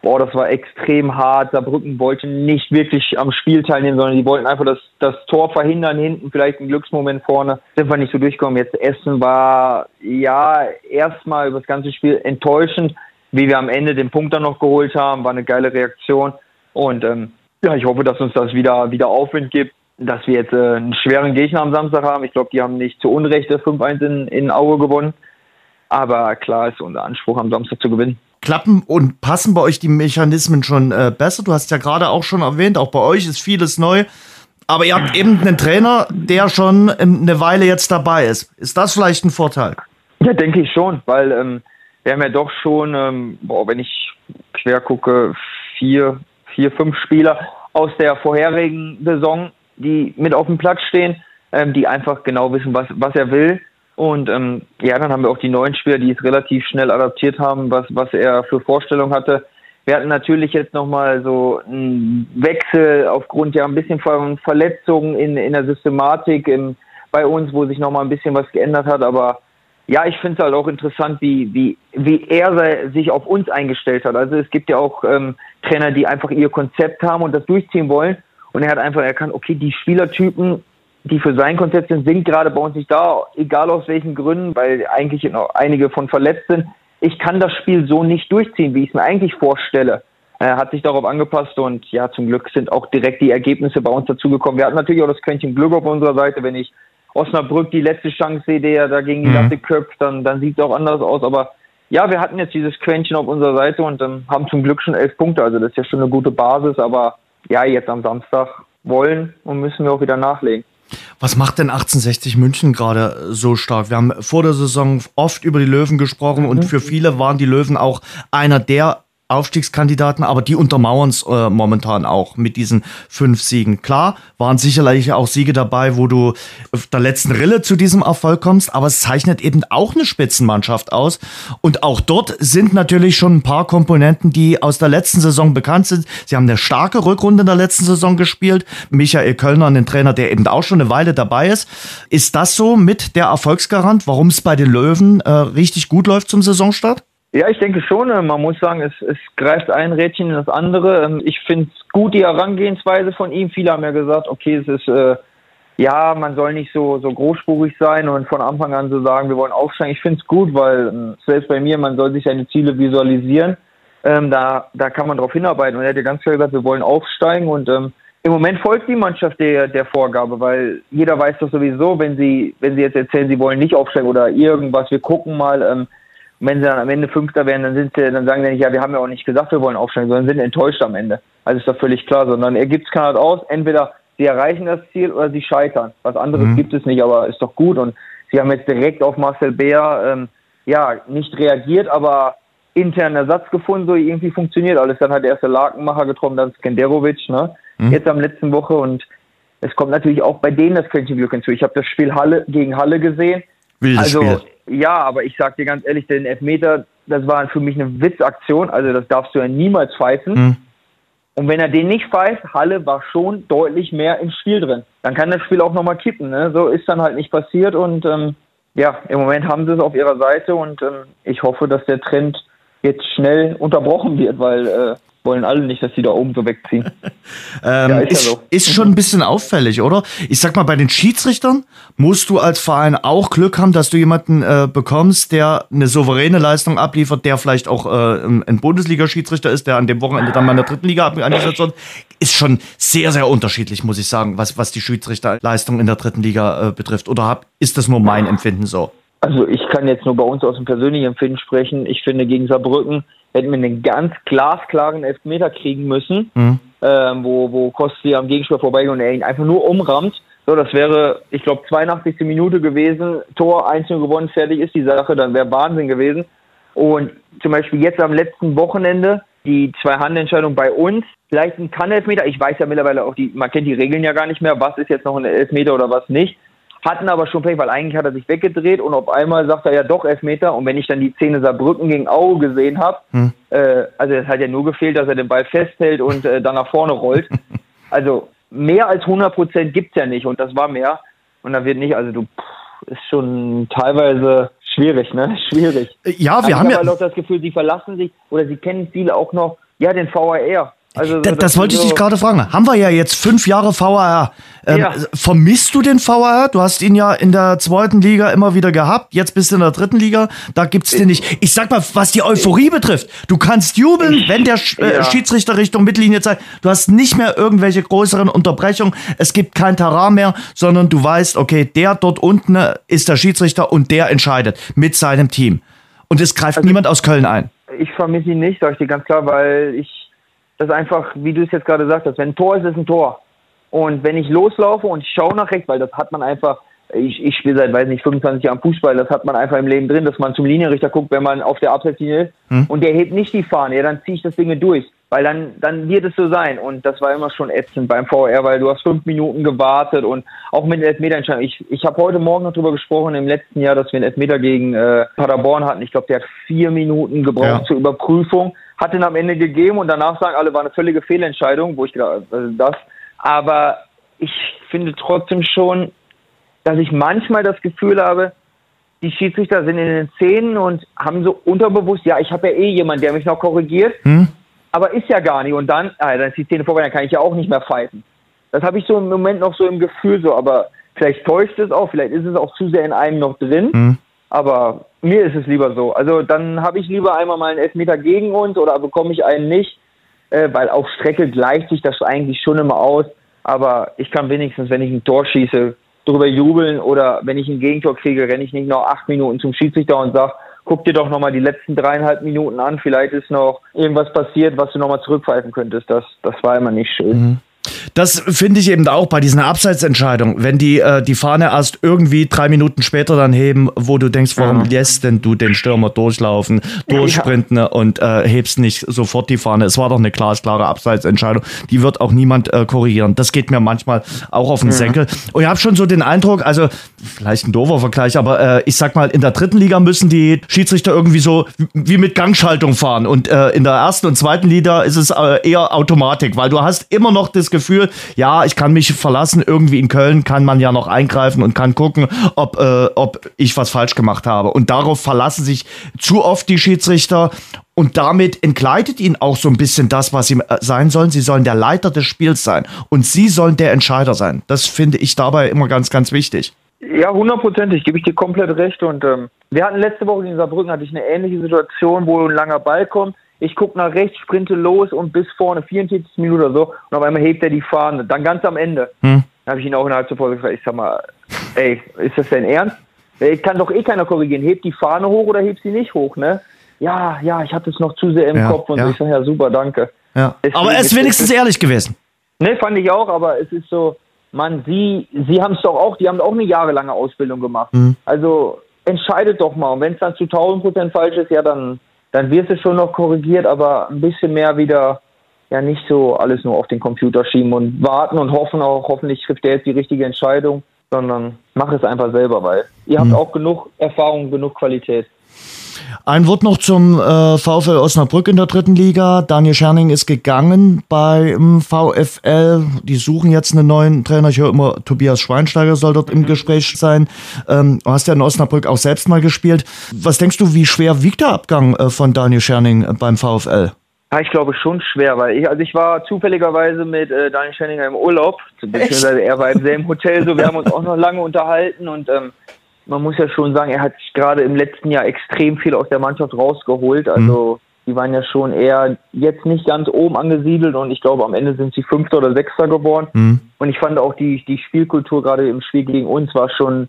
Boah, das war extrem hart. Saarbrücken wollte nicht wirklich am Spiel teilnehmen, sondern die wollten einfach das, das Tor verhindern, hinten vielleicht ein Glücksmoment vorne. Sind wir nicht so durchgekommen. Jetzt Essen war ja erstmal über das ganze Spiel enttäuschend wie wir am Ende den Punkt dann noch geholt haben, war eine geile Reaktion. Und ähm, ja, ich hoffe, dass uns das wieder, wieder Aufwind gibt, dass wir jetzt äh, einen schweren Gegner am Samstag haben. Ich glaube, die haben nicht zu Unrecht 5-1 in, in Auge gewonnen. Aber klar ist unser Anspruch, am Samstag zu gewinnen. Klappen und passen bei euch die Mechanismen schon äh, besser? Du hast ja gerade auch schon erwähnt, auch bei euch ist vieles neu. Aber ihr habt eben einen Trainer, der schon eine Weile jetzt dabei ist. Ist das vielleicht ein Vorteil? Ja, denke ich schon, weil ähm, wir haben ja doch schon, ähm, boah, wenn ich quer gucke, vier, vier, fünf Spieler aus der vorherigen Saison, die mit auf dem Platz stehen, ähm, die einfach genau wissen, was, was er will. Und ähm, ja, dann haben wir auch die neuen Spieler, die es relativ schnell adaptiert haben, was, was er für Vorstellungen hatte. Wir hatten natürlich jetzt nochmal so einen Wechsel aufgrund ja ein bisschen von Verletzungen in, in der Systematik im, bei uns, wo sich nochmal ein bisschen was geändert hat, aber ja, ich finde es halt auch interessant, wie, wie, wie er sich auf uns eingestellt hat. Also es gibt ja auch ähm, Trainer, die einfach ihr Konzept haben und das durchziehen wollen. Und er hat einfach erkannt, okay, die Spielertypen, die für sein Konzept sind, sind gerade bei uns nicht da, egal aus welchen Gründen, weil eigentlich noch einige von verletzt sind. Ich kann das Spiel so nicht durchziehen, wie ich es mir eigentlich vorstelle. Er hat sich darauf angepasst und ja, zum Glück sind auch direkt die Ergebnisse bei uns dazugekommen. Wir hatten natürlich auch das Quäntchen Glück auf unserer Seite, wenn ich Osnabrück die letzte Chance sehe, der da gegen die mhm. Latte köpft, dann, dann sieht es auch anders aus. Aber ja, wir hatten jetzt dieses Quäntchen auf unserer Seite und ähm, haben zum Glück schon elf Punkte. Also das ist ja schon eine gute Basis. Aber ja, jetzt am Samstag wollen und müssen wir auch wieder nachlegen. Was macht denn 1860 München gerade so stark? Wir haben vor der Saison oft über die Löwen gesprochen mhm. und für viele waren die Löwen auch einer der Aufstiegskandidaten, aber die untermauern es äh, momentan auch mit diesen fünf Siegen. Klar, waren sicherlich auch Siege dabei, wo du auf der letzten Rille zu diesem Erfolg kommst, aber es zeichnet eben auch eine Spitzenmannschaft aus. Und auch dort sind natürlich schon ein paar Komponenten, die aus der letzten Saison bekannt sind. Sie haben eine starke Rückrunde in der letzten Saison gespielt. Michael Kölner, ein Trainer, der eben auch schon eine Weile dabei ist. Ist das so mit der Erfolgsgarant, warum es bei den Löwen äh, richtig gut läuft zum Saisonstart? Ja, ich denke schon. Äh, man muss sagen, es, es greift ein Rädchen in das andere. Ähm, ich finde es gut, die Herangehensweise von ihm. Viele haben ja gesagt, okay, es ist, äh, ja, man soll nicht so, so großspurig sein und von Anfang an so sagen, wir wollen aufsteigen. Ich finde es gut, weil ähm, selbst bei mir, man soll sich seine Ziele visualisieren. Ähm, da, da kann man darauf hinarbeiten. Und er hat ja ganz klar gesagt, wir wollen aufsteigen und ähm, im Moment folgt die Mannschaft der, der Vorgabe, weil jeder weiß doch sowieso, wenn sie, wenn sie jetzt erzählen, sie wollen nicht aufsteigen oder irgendwas, wir gucken mal, ähm, und wenn sie dann am Ende Fünfter werden, dann sind sie, dann sagen sie nicht, ja, wir haben ja auch nicht gesagt, wir wollen aufsteigen, sondern sind enttäuscht am Ende. Also ist doch völlig klar, sondern er gibt es keiner aus, entweder sie erreichen das Ziel oder sie scheitern. Was anderes mhm. gibt es nicht, aber ist doch gut. Und sie haben jetzt direkt auf Marcel Bär, ähm, ja, nicht reagiert, aber intern Ersatz gefunden, so irgendwie funktioniert alles. Dann hat der erste Lakenmacher getroffen, dann Skenderovic, ne? Mhm. Jetzt am letzten Woche und es kommt natürlich auch bei denen das Quäntchen Glück hinzu. Ich habe das Spiel Halle gegen Halle gesehen. Wildes also, Spiel. Ja, aber ich sag dir ganz ehrlich, den Elfmeter, das war für mich eine Witzaktion. Also das darfst du ja niemals pfeifen. Mhm. Und wenn er den nicht pfeift, Halle war schon deutlich mehr im Spiel drin. Dann kann das Spiel auch nochmal kippen. Ne? So ist dann halt nicht passiert. Und ähm, ja, im Moment haben sie es auf ihrer Seite. Und ähm, ich hoffe, dass der Trend jetzt schnell unterbrochen wird, weil äh, wollen alle nicht, dass die da oben so wegziehen. ähm, ja, ist, ist, ja so. ist, schon ein bisschen auffällig, oder? Ich sag mal, bei den Schiedsrichtern musst du als Verein auch Glück haben, dass du jemanden äh, bekommst, der eine souveräne Leistung abliefert, der vielleicht auch äh, ein Bundesliga-Schiedsrichter ist, der an dem Wochenende dann mal in der dritten Liga eingesetzt wird. Ist schon sehr, sehr unterschiedlich, muss ich sagen, was, was die Schiedsrichterleistung in der dritten Liga äh, betrifft. Oder hab, ist das nur mein Empfinden so? Also ich kann jetzt nur bei uns aus dem persönlichen Empfinden sprechen. Ich finde, gegen Saarbrücken hätten wir einen ganz glasklaren Elfmeter kriegen müssen, mhm. ähm, wo, wo Kosti am Gegenspieler vorbeigeht und er ihn einfach nur umrammt. So, das wäre, ich glaube, 82. Minute gewesen, Tor 1 gewonnen, fertig ist die Sache, dann wäre Wahnsinn gewesen. Und zum Beispiel jetzt am letzten Wochenende die zwei Handentscheidungen bei uns, vielleicht ein Kann-Elfmeter, ich weiß ja mittlerweile auch, die, man kennt die Regeln ja gar nicht mehr, was ist jetzt noch ein Elfmeter oder was nicht hatten aber schon Pech, weil eigentlich hat er sich weggedreht und auf einmal sagt er ja doch Elfmeter und wenn ich dann die Szene Saarbrücken gegen Auge gesehen habe, hm. äh, also es hat ja nur gefehlt, dass er den Ball festhält und äh, dann nach vorne rollt. also mehr als 100 Prozent gibt's ja nicht und das war mehr und da wird nicht, also du, pff, ist schon teilweise schwierig, ne? Schwierig. Ja, wir also haben ja auch das Gefühl, sie verlassen sich oder sie kennen viele auch noch, ja, den VAR. Also, das, das wollte ich dich gerade fragen. Haben wir ja jetzt fünf Jahre VAR. Ähm, ja. Vermisst du den VAR? Du hast ihn ja in der zweiten Liga immer wieder gehabt. Jetzt bist du in der dritten Liga. Da gibt's den nicht. Ich sag mal, was die Euphorie betrifft. Du kannst jubeln, wenn der äh, ja. Schiedsrichter Richtung Mittellinie zeigt. Du hast nicht mehr irgendwelche größeren Unterbrechungen. Es gibt kein Terrain mehr, sondern du weißt, okay, der dort unten ist der Schiedsrichter und der entscheidet mit seinem Team. Und es greift also niemand aus Köln ein. Ich vermisse ihn nicht, sag ich dir ganz klar, weil ich das einfach, wie du es jetzt gerade sagst, wenn ein Tor ist, ist ein Tor. Und wenn ich loslaufe und ich schaue nach rechts, weil das hat man einfach, ich, ich spiele seit, weiß nicht, 25 Jahren Fußball, das hat man einfach im Leben drin, dass man zum Linienrichter guckt, wenn man auf der Abseitslinie ist hm. und der hebt nicht die Fahne, ja, dann ziehe ich das Ding durch, weil dann, dann wird es so sein und das war immer schon ätzend beim VR, weil du hast fünf Minuten gewartet und auch mit Elfmeterentscheidung. Ich, ich habe heute Morgen noch darüber gesprochen, im letzten Jahr, dass wir einen Elfmeter gegen äh, Paderborn hatten. Ich glaube, der hat vier Minuten gebraucht ja. zur Überprüfung hat ihn am Ende gegeben und danach sagen alle, war eine völlige Fehlentscheidung, wo ich gedacht, also das. Aber ich finde trotzdem schon, dass ich manchmal das Gefühl habe, die Schiedsrichter sind in den Szenen und haben so unterbewusst, ja, ich habe ja eh jemanden, der mich noch korrigiert, hm? aber ist ja gar nicht. Und dann, ah, dann ist die Szene vorbei, dann kann ich ja auch nicht mehr pfeifen. Das habe ich so im Moment noch so im Gefühl, so, aber vielleicht täuscht es auch, vielleicht ist es auch zu sehr in einem noch drin. Hm. Aber mir ist es lieber so. Also dann habe ich lieber einmal mal einen Elfmeter gegen uns oder bekomme ich einen nicht, äh, weil auf Strecke gleicht sich das eigentlich schon immer aus. Aber ich kann wenigstens, wenn ich ein Tor schieße, darüber jubeln oder wenn ich ein Gegentor kriege, renne ich nicht noch acht Minuten zum Schiedsrichter und sage, guck dir doch nochmal die letzten dreieinhalb Minuten an, vielleicht ist noch irgendwas passiert, was du nochmal zurückpfeifen könntest. Das, das war immer nicht schön. Mhm. Das finde ich eben auch bei diesen Abseitsentscheidungen, wenn die äh, die Fahne erst irgendwie drei Minuten später dann heben, wo du denkst, warum ja. lässt denn du den Stürmer durchlaufen, durchsprinten ja. und äh, hebst nicht sofort die Fahne? Es war doch eine glasklare Abseitsentscheidung. Die wird auch niemand äh, korrigieren. Das geht mir manchmal auch auf den ja. Senkel. Und ich habe schon so den Eindruck, also vielleicht ein doofer Vergleich, aber äh, ich sag mal, in der dritten Liga müssen die Schiedsrichter irgendwie so wie mit Gangschaltung fahren und äh, in der ersten und zweiten Liga ist es äh, eher Automatik, weil du hast immer noch das Gefühl, Ja, ich kann mich verlassen. Irgendwie in Köln kann man ja noch eingreifen und kann gucken, ob, äh, ob ich was falsch gemacht habe. Und darauf verlassen sich zu oft die Schiedsrichter. Und damit entgleitet ihnen auch so ein bisschen das, was sie äh, sein sollen. Sie sollen der Leiter des Spiels sein. Und sie sollen der Entscheider sein. Das finde ich dabei immer ganz, ganz wichtig. Ja, hundertprozentig, gebe ich dir komplett recht. Und ähm, wir hatten letzte Woche in Saarbrücken hatte ich eine ähnliche Situation, wo ein langer Ball kommt ich gucke nach rechts, sprinte los und bis vorne, 44 Minuten oder so, und auf einmal hebt er die Fahne. Dann ganz am Ende hm. habe ich ihn auch innerhalb zuvor gefragt, ich sag mal, ey, ist das denn ernst? Ich kann doch eh keiner korrigieren. Hebt die Fahne hoch oder hebt sie nicht hoch, ne? Ja, ja, ich hatte es noch zu sehr im ja, Kopf und ja. so. ich sage, ja, super, danke. Ja. aber er ist wenigstens ehrlich gewesen. Ne, fand ich auch, aber es ist so, man, sie, sie haben es doch auch, die haben auch eine jahrelange Ausbildung gemacht. Mhm. Also entscheidet doch mal. Und wenn es dann zu 1000 Prozent falsch ist, ja, dann dann wird es schon noch korrigiert, aber ein bisschen mehr wieder ja nicht so alles nur auf den Computer schieben und warten und hoffen auch, hoffentlich trifft der jetzt die richtige Entscheidung, sondern mach es einfach selber, weil ihr habt mhm. auch genug Erfahrung, genug Qualität. Ein Wort noch zum äh, VfL Osnabrück in der dritten Liga. Daniel Scherning ist gegangen beim VfL. Die suchen jetzt einen neuen Trainer. Ich höre immer, Tobias Schweinsteiger soll dort im mhm. Gespräch sein. Ähm, du hast ja in Osnabrück auch selbst mal gespielt. Was denkst du, wie schwer wiegt der Abgang äh, von Daniel Scherning beim VfL? Ja, ich glaube schon schwer, weil ich, also ich war zufälligerweise mit äh, Daniel Schenninger im Urlaub, beziehungsweise er war im selben Hotel, so wir haben uns auch noch lange unterhalten und ähm, man muss ja schon sagen, er hat sich gerade im letzten Jahr extrem viel aus der Mannschaft rausgeholt. Also mhm. die waren ja schon eher jetzt nicht ganz oben angesiedelt und ich glaube am Ende sind sie Fünfter oder Sechster geworden. Mhm. Und ich fand auch die, die Spielkultur gerade im Spiel gegen uns war schon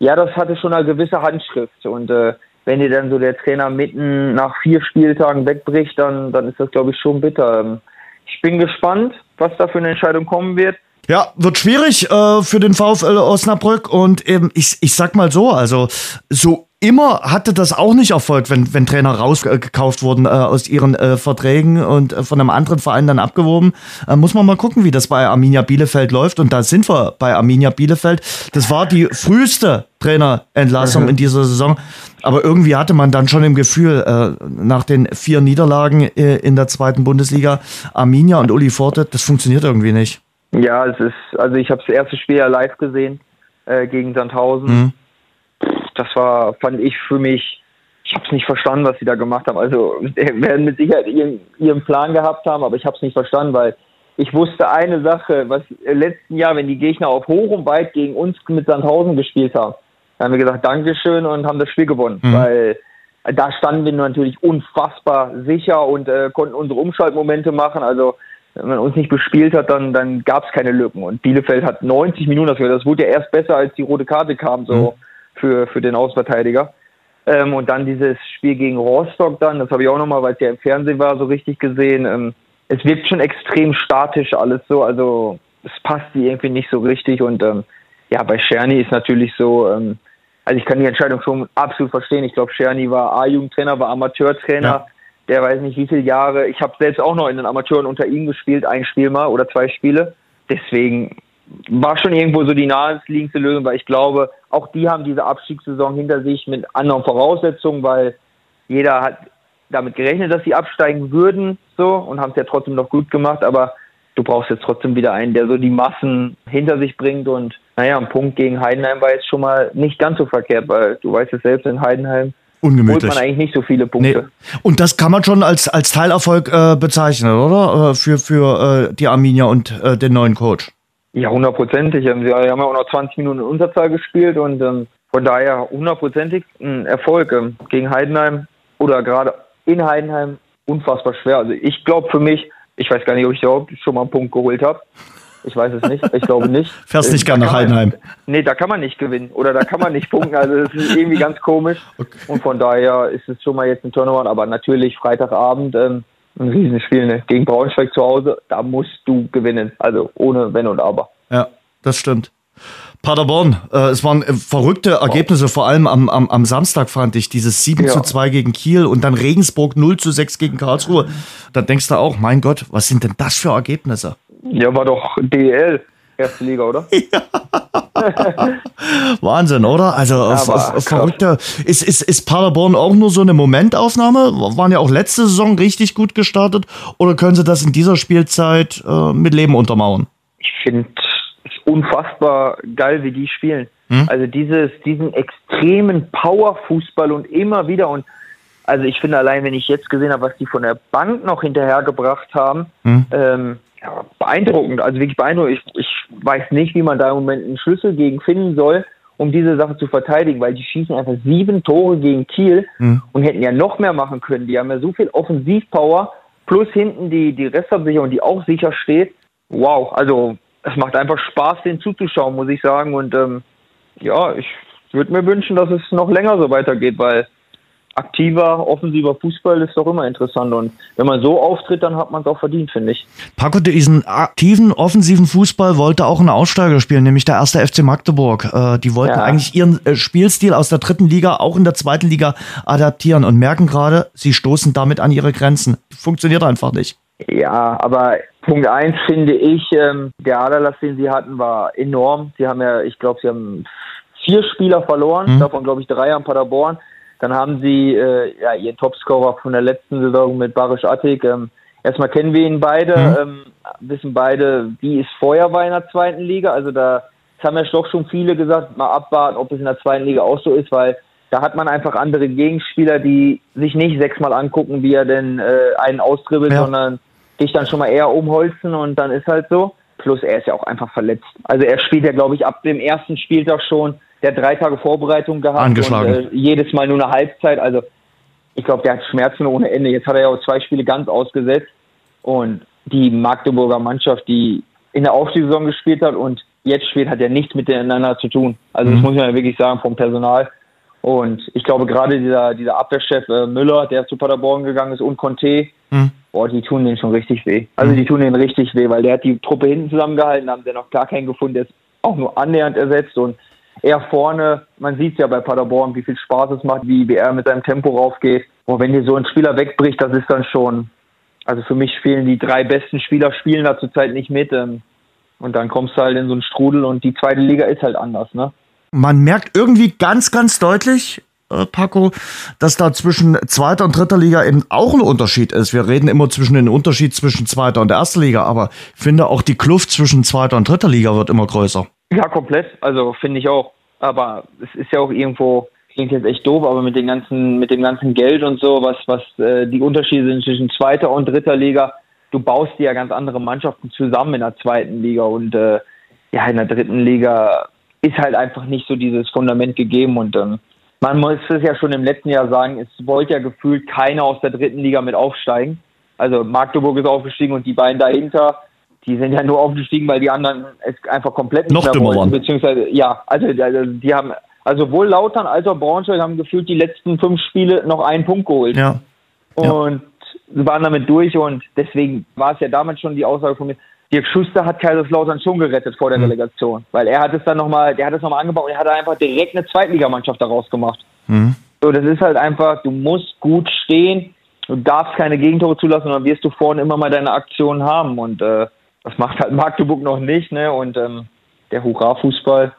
ja, das hatte schon eine gewisse Handschrift. Und äh, wenn dir dann so der Trainer mitten nach vier Spieltagen wegbricht, dann, dann ist das, glaube ich, schon bitter. Ähm, ich bin gespannt, was da für eine Entscheidung kommen wird. Ja, wird schwierig äh, für den VfL Osnabrück und eben, ich, ich sag mal so, also so immer hatte das auch nicht erfolgt, wenn, wenn Trainer rausgekauft wurden äh, aus ihren äh, Verträgen und äh, von einem anderen Verein dann abgeworben. Äh, muss man mal gucken, wie das bei Arminia Bielefeld läuft. Und da sind wir bei Arminia Bielefeld. Das war die früheste Trainerentlassung mhm. in dieser Saison. Aber irgendwie hatte man dann schon im Gefühl, äh, nach den vier Niederlagen äh, in der zweiten Bundesliga, Arminia und Uli Forte, das funktioniert irgendwie nicht. Ja, es ist, also ich habe das erste Spiel ja live gesehen gegen Sandhausen. Mhm das war, fand ich für mich, ich habe es nicht verstanden, was sie da gemacht haben. Also werden mit Sicherheit ihren, ihren Plan gehabt haben, aber ich habe es nicht verstanden, weil ich wusste eine Sache, was im letzten Jahr, wenn die Gegner auf hoch und weit gegen uns mit Sandhausen gespielt haben, dann haben wir gesagt Dankeschön und haben das Spiel gewonnen, mhm. weil da standen wir natürlich unfassbar sicher und äh, konnten unsere Umschaltmomente machen. Also wenn man uns nicht bespielt hat, dann, dann gab es keine Lücken. Und Bielefeld hat 90 Minuten dafür. Das wurde ja erst besser, als die rote Karte kam. So. Mhm für, für den Ausverteidiger. Ähm, und dann dieses Spiel gegen Rostock dann, das habe ich auch nochmal, weil es ja im Fernsehen war, so richtig gesehen. Ähm, es wirkt schon extrem statisch alles so, also es passt irgendwie nicht so richtig. Und ähm, ja, bei Scherny ist natürlich so, ähm, also ich kann die Entscheidung schon absolut verstehen. Ich glaube, Scherny war A-Jugendtrainer, war Amateurtrainer. Ja. Der weiß nicht wie viele Jahre. Ich habe selbst auch noch in den Amateuren unter ihm gespielt, ein Spiel mal oder zwei Spiele. Deswegen war schon irgendwo so die naheliegendste Lösung, weil ich glaube, auch die haben diese Abstiegssaison hinter sich mit anderen Voraussetzungen, weil jeder hat damit gerechnet, dass sie absteigen würden, so und haben es ja trotzdem noch gut gemacht, aber du brauchst jetzt trotzdem wieder einen, der so die Massen hinter sich bringt und naja, ein Punkt gegen Heidenheim war jetzt schon mal nicht ganz so verkehrt, weil du weißt es selbst in Heidenheim Ungemütlich. holt man eigentlich nicht so viele Punkte. Nee. Und das kann man schon als, als Teilerfolg äh, bezeichnen, oder? Äh, für, für äh, die Arminia und äh, den neuen Coach. Ja, hundertprozentig. Ähm, sie haben ja auch noch 20 Minuten in Unterzahl gespielt und ähm, von daher hundertprozentig ein Erfolg ähm, gegen Heidenheim oder gerade in Heidenheim unfassbar schwer. Also ich glaube für mich, ich weiß gar nicht, ob ich überhaupt schon mal einen Punkt geholt habe. Ich weiß es nicht. Ich glaube nicht. Fährst nicht gerne nach Heidenheim. Man, nee, da kann man nicht gewinnen oder da kann man nicht punkten. Also es ist irgendwie ganz komisch. Okay. Und von daher ist es schon mal jetzt ein Turnaround. Aber natürlich Freitagabend ähm, ein Riesenspiel, ne? Gegen Braunschweig zu Hause, da musst du gewinnen. Also ohne Wenn und Aber. Ja, das stimmt. Paderborn, äh, es waren äh, verrückte Ergebnisse, vor allem am, am, am Samstag fand ich, dieses 7 ja. zu 2 gegen Kiel und dann Regensburg 0 zu 6 gegen Karlsruhe. Da denkst du auch, mein Gott, was sind denn das für Ergebnisse? Ja, war doch DL, erste Liga, oder? Ja. Wahnsinn, oder? Also ja, verrückte. Ist, ist, ist Paderborn auch nur so eine Momentaufnahme? Waren ja auch letzte Saison richtig gut gestartet oder können sie das in dieser Spielzeit äh, mit Leben untermauern? Ich finde es unfassbar geil, wie die spielen. Hm? Also dieses, diesen extremen Powerfußball und immer wieder und also ich finde allein, wenn ich jetzt gesehen habe, was die von der Bank noch hinterhergebracht haben, hm? ähm, ja, beeindruckend, also wirklich beeindruckend. Ich, ich weiß nicht, wie man da im Moment einen Schlüssel gegen finden soll, um diese Sache zu verteidigen, weil die schießen einfach sieben Tore gegen Kiel mhm. und hätten ja noch mehr machen können. Die haben ja so viel Offensivpower, plus hinten die, die Restabsicherung, die auch sicher steht. Wow, also es macht einfach Spaß, den zuzuschauen, muss ich sagen. Und ähm, ja, ich würde mir wünschen, dass es noch länger so weitergeht, weil aktiver, offensiver Fußball ist doch immer interessant. Und wenn man so auftritt, dann hat man es auch verdient, finde ich. Paco, diesen aktiven, offensiven Fußball wollte auch ein Aussteiger spielen, nämlich der erste FC Magdeburg. Äh, die wollten ja. eigentlich ihren äh, Spielstil aus der dritten Liga auch in der zweiten Liga adaptieren und merken gerade, sie stoßen damit an ihre Grenzen. Funktioniert einfach nicht. Ja, aber Punkt eins finde ich, ähm, der Aderlass, den sie hatten, war enorm. Sie haben ja, ich glaube, sie haben vier Spieler verloren, mhm. davon glaube ich drei am Paderborn. Dann haben sie äh, ja, ihren Topscorer von der letzten Saison mit Barisch Attik. Ähm, erstmal kennen wir ihn beide, mhm. ähm, wissen beide, wie es vorher war in der zweiten Liga. Also da haben ja doch schon viele gesagt, mal abwarten, ob es in der zweiten Liga auch so ist, weil da hat man einfach andere Gegenspieler, die sich nicht sechsmal angucken, wie er denn äh, einen austribbelt, ja. sondern dich dann schon mal eher umholzen und dann ist halt so. Plus er ist ja auch einfach verletzt. Also er spielt ja, glaube ich, ab dem ersten Spieltag schon der hat drei Tage Vorbereitung gehabt Angeschlagen. und äh, jedes Mal nur eine Halbzeit. Also ich glaube, der hat Schmerzen ohne Ende. Jetzt hat er ja auch zwei Spiele ganz ausgesetzt und die Magdeburger Mannschaft, die in der Aufstiegssaison gespielt hat und jetzt spielt, hat ja nichts miteinander zu tun. Also das Mhm. muss man ja wirklich sagen vom Personal. Und ich glaube gerade dieser, dieser Abwehrchef äh, Müller, der zu Paderborn gegangen ist und Conte, Mhm. boah, die tun den schon richtig weh. Also die tun den richtig weh, weil der hat die Truppe hinten zusammengehalten, haben sie noch gar keinen gefunden, der ist auch nur annähernd ersetzt und er vorne, man sieht ja bei Paderborn, wie viel Spaß es macht, wie, wie er mit seinem Tempo raufgeht. Boah, wenn dir so ein Spieler wegbricht, das ist dann schon, also für mich spielen die drei besten Spieler spielen da zurzeit nicht mit. Ähm, und dann kommst du halt in so einen Strudel und die zweite Liga ist halt anders, ne? Man merkt irgendwie ganz, ganz deutlich, äh, Paco, dass da zwischen zweiter und dritter Liga eben auch ein Unterschied ist. Wir reden immer zwischen den Unterschied zwischen zweiter und erster Liga, aber ich finde auch die Kluft zwischen zweiter und dritter Liga wird immer größer. Ja, komplett. Also finde ich auch. Aber es ist ja auch irgendwo, klingt jetzt echt doof, aber mit dem ganzen, mit dem ganzen Geld und so, was, was äh, die Unterschiede sind zwischen zweiter und dritter Liga, du baust dir ja ganz andere Mannschaften zusammen in der zweiten Liga und äh, ja, in der dritten Liga ist halt einfach nicht so dieses Fundament gegeben und ähm, man muss es ja schon im letzten Jahr sagen, es wollte ja gefühlt keiner aus der dritten Liga mit aufsteigen. Also Magdeburg ist aufgestiegen und die beiden dahinter, die sind ja nur aufgestiegen, weil die anderen es einfach komplett nicht Noch mehr dümmer waren. Beziehungsweise, ja, also, also die haben, also sowohl Lautern als auch Braunschweig haben gefühlt die letzten fünf Spiele noch einen Punkt geholt Ja. Ja. und waren damit durch und deswegen war es ja damals schon die Aussage von mir, Dirk Schuster hat Kaiserslautern schon gerettet vor der Mhm. Relegation, weil er hat es dann nochmal, der hat es nochmal angebaut und er hat einfach direkt eine Zweitligamannschaft daraus gemacht. Mhm. So, das ist halt einfach, du musst gut stehen, du darfst keine Gegentore zulassen dann wirst du vorne immer mal deine Aktionen haben und äh, das macht halt Magdeburg noch nicht, ne? Und ähm, der Hurra-Fußball,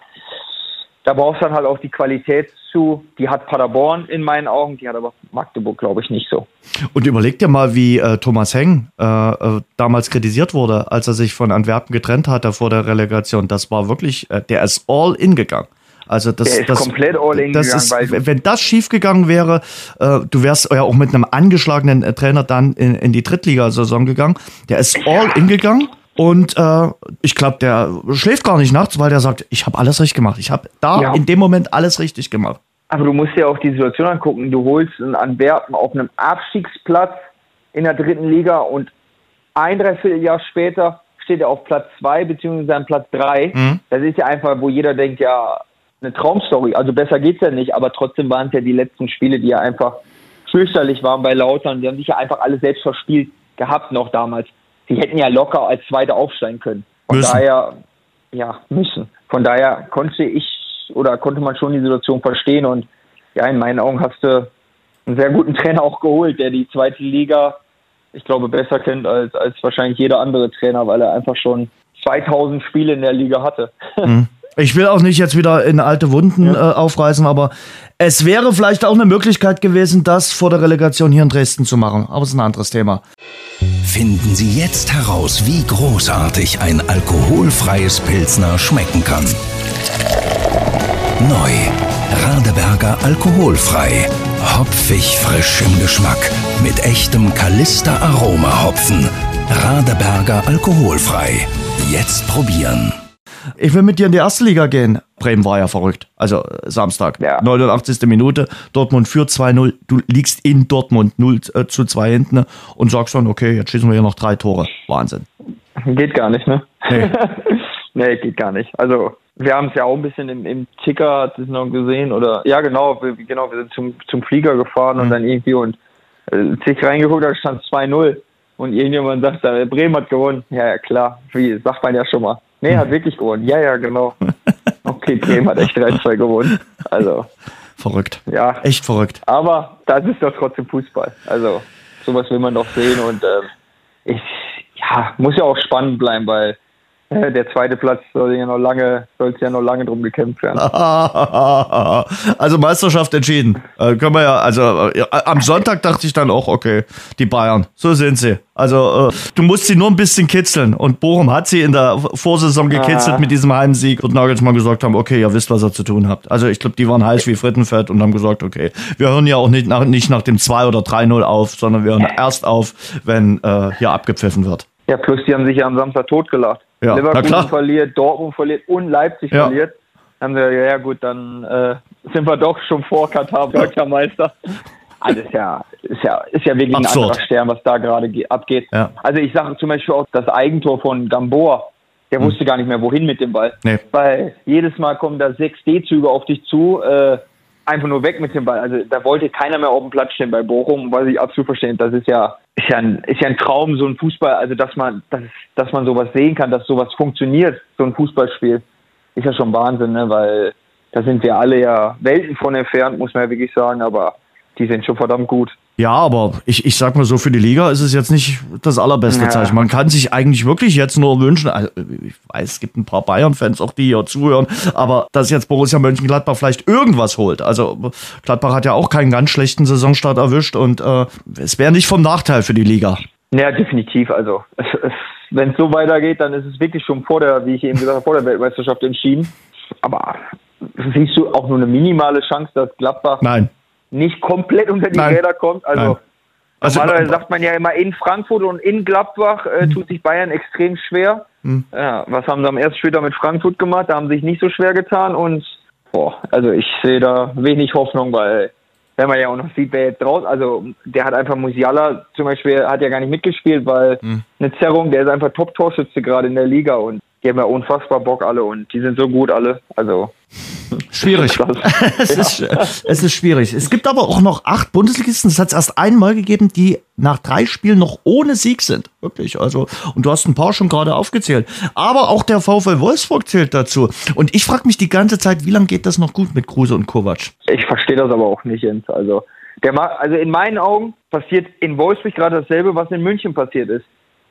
da brauchst du dann halt auch die Qualität zu. Die hat Paderborn in meinen Augen, die hat aber Magdeburg, glaube ich, nicht so. Und überleg dir mal, wie äh, Thomas Heng äh, äh, damals kritisiert wurde, als er sich von Antwerpen getrennt hatte vor der Relegation. Das war wirklich, äh, der ist all in gegangen. Also das, Der ist das, komplett all in das gegangen, ist, wenn das schiefgegangen wäre, äh, du wärst ja auch mit einem angeschlagenen äh, Trainer dann in, in die Drittligasaison gegangen. Der ist all in gegangen und äh, ich glaube, der schläft gar nicht nachts, weil der sagt, ich habe alles richtig gemacht. Ich habe da Ja. in dem Moment alles richtig gemacht. Aber du musst dir auch die Situation angucken. Du holst einen Antwerpen auf einem Abstiegsplatz in der dritten Liga und ein Dreivierteljahr später steht er auf Platz zwei beziehungsweise an Platz drei. Mhm. Das ist ja einfach, wo jeder denkt, ja, eine Traumstory. Also besser geht's ja nicht, aber trotzdem waren es ja die letzten Spiele, die ja einfach fürchterlich waren bei Lautern. Die haben sich ja einfach alles selbst verspielt gehabt noch damals. Die hätten ja locker als Zweiter aufsteigen können. Von Müssen. daher, ja, müssen. Von daher konnte ich oder konnte man schon die Situation verstehen und ja, in meinen Augen hast du einen sehr guten Trainer auch geholt, der die zweite Liga, ich glaube, besser kennt als, als wahrscheinlich jeder andere Trainer, weil er einfach schon 2000 Spiele in der Liga hatte. Ich will auch nicht jetzt wieder in alte Wunden äh, aufreißen, aber es wäre vielleicht auch eine Möglichkeit gewesen, das vor der Relegation hier in Dresden zu machen. Aber es ist ein anderes Thema. Finden Sie jetzt heraus, wie großartig ein alkoholfreies Pilsner schmecken kann. Neu. Radeberger alkoholfrei. Hopfig frisch im Geschmack. Mit echtem Kalister Aroma Hopfen. Radeberger alkoholfrei. Jetzt probieren. Ich will mit dir in die erste Liga gehen. Bremen war ja verrückt. Also äh, Samstag, Ja. 89. Minute. Dortmund führt 2-0. Du liegst in Dortmund 0 äh, zu 2 hinten ne? und sagst dann, okay, jetzt schießen wir hier noch drei Tore. Wahnsinn. Geht gar nicht, ne? Nee. nee, geht gar nicht. Also, wir haben es ja auch ein bisschen im, im Ticker, hat es noch gesehen, oder, ja, genau, wir, genau, wir sind zum, zum Flieger gefahren und dann irgendwie und äh, zig reingeguckt, da stand 2-0. Und irgendjemand sagt, da, Bremen hat gewonnen. Ja, ja, klar, wie, sagt man ja schon mal. Nee, hat wirklich gewonnen. Ja, ja, genau. Okay, Bremen hat echt 3-2 gewonnen. Also, Verrückt. ja, Echt verrückt. aber das ist doch trotzdem Fußball. Also sowas will man doch sehen und ähm, ich ja, muss ja auch spannend bleiben, weil äh, der zweite Platz soll ja noch lange, soll ja noch lange drum gekämpft werden. also Meisterschaft entschieden. Äh, können wir ja, also äh, am Sonntag dachte ich dann auch, okay, die Bayern, so sind sie. Also äh, du musst sie nur ein bisschen kitzeln und Bochum hat sie in der Vorsaison gekitzelt Ah. mit diesem Heimsieg und Nagelsmann gesagt haben, okay, ihr wisst, was ihr zu tun habt. Also ich glaube, die waren heiß wie Frittenfett und haben gesagt, okay, wir hören ja auch nicht nach, nicht nach dem 2 oder 3-0 auf, sondern wir hören erst auf, wenn äh, hier abgepfiffen wird. Ja, plus die haben sich ja am Samstag totgelacht. Ja, Leverkusen verliert, Dortmund verliert und Leipzig Ja. verliert. Dann haben wir, ja, gut, dann äh, sind wir doch schon vor Katar deutscher Meister. Also ist ja, ist ja, ist ja wirklich Absurd. ein anderer Stern, was da gerade ge- abgeht. Ja. Also ich sage zum Beispiel auch das Eigentor von Gamboa. der Hm. wusste gar nicht mehr, wohin mit dem Ball. Nee. Weil jedes Mal kommen da sechs D-Züge auf dich zu, äh, einfach nur weg mit dem Ball. Also da wollte keiner mehr auf dem Platz stehen bei Bochum, was ich absolut verstehe. Das ist ja, ist ja ein, ist ja ein Traum, so ein Fußball, also dass man, dass, dass man sowas sehen kann, dass sowas funktioniert, so ein Fußballspiel, ist ja schon Wahnsinn, ne? Weil da sind wir alle ja Welten von entfernt, muss man ja wirklich sagen, aber die sind schon verdammt gut. Ja, aber ich, ich sag mal so, für die Liga ist es jetzt nicht das allerbeste Ja. Zeichen. Man kann sich eigentlich wirklich jetzt nur wünschen, also ich weiß, es gibt ein paar Bayern-Fans auch, die hier zuhören, aber dass jetzt Borussia Mönchengladbach vielleicht irgendwas holt. Also Gladbach hat ja auch keinen ganz schlechten Saisonstart erwischt und äh, es wäre nicht vom Nachteil für die Liga. Ja, definitiv. Also wenn es so weitergeht, dann ist es wirklich schon vor der, wie ich eben gesagt habe, vor der Weltmeisterschaft entschieden. Aber siehst du auch nur eine minimale Chance, dass Gladbach Nein. Nicht komplett unter die Nein. Räder kommt? Also Nein. Also, normalerweise sagt man ja immer in Frankfurt und in Gladbach äh, tut sich Bayern extrem schwer. Hm. Ja, was haben sie am ersten Spieltag mit Frankfurt gemacht? Da haben sie sich nicht so schwer getan und boah, also ich sehe da wenig Hoffnung, weil wenn man ja auch noch sieht, wer jetzt raus, also der hat einfach Musiala zum Beispiel, hat ja gar nicht mitgespielt, weil Hm. eine Zerrung, der ist einfach Top-Torschütze gerade in der Liga und die haben ja unfassbar Bock alle und die sind so gut alle. Also Schwierig. Es, ist, es ist schwierig. Es gibt aber auch noch acht Bundesligisten. Es hat es erst einmal gegeben, die nach drei Spielen noch ohne Sieg sind. Wirklich. Also, und du hast ein paar schon gerade aufgezählt. Aber auch der VfL Wolfsburg zählt dazu. Und ich frage mich die ganze Zeit, wie lange geht das noch gut mit Kruse und Kovac? Ich verstehe das aber auch nicht, Jens. Also, der also in meinen Augen passiert in Wolfsburg gerade dasselbe, was in München passiert ist,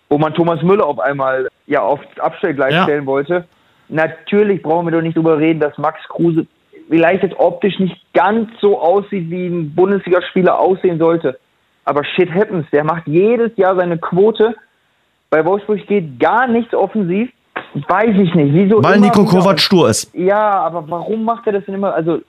wo man Thomas Müller auf einmal ja aufs Abstellgleis Ja. stellen wollte. Natürlich brauchen wir doch nicht drüber reden, dass Max Kruse vielleicht jetzt optisch nicht ganz so aussieht, wie ein Bundesligaspieler aussehen sollte. Aber shit happens. Der macht jedes Jahr seine Quote. Bei Wolfsburg geht gar nichts offensiv. Weiß ich nicht. Wieso Weil Nico Kovac stur ist. ja, aber warum macht er das denn immer? Also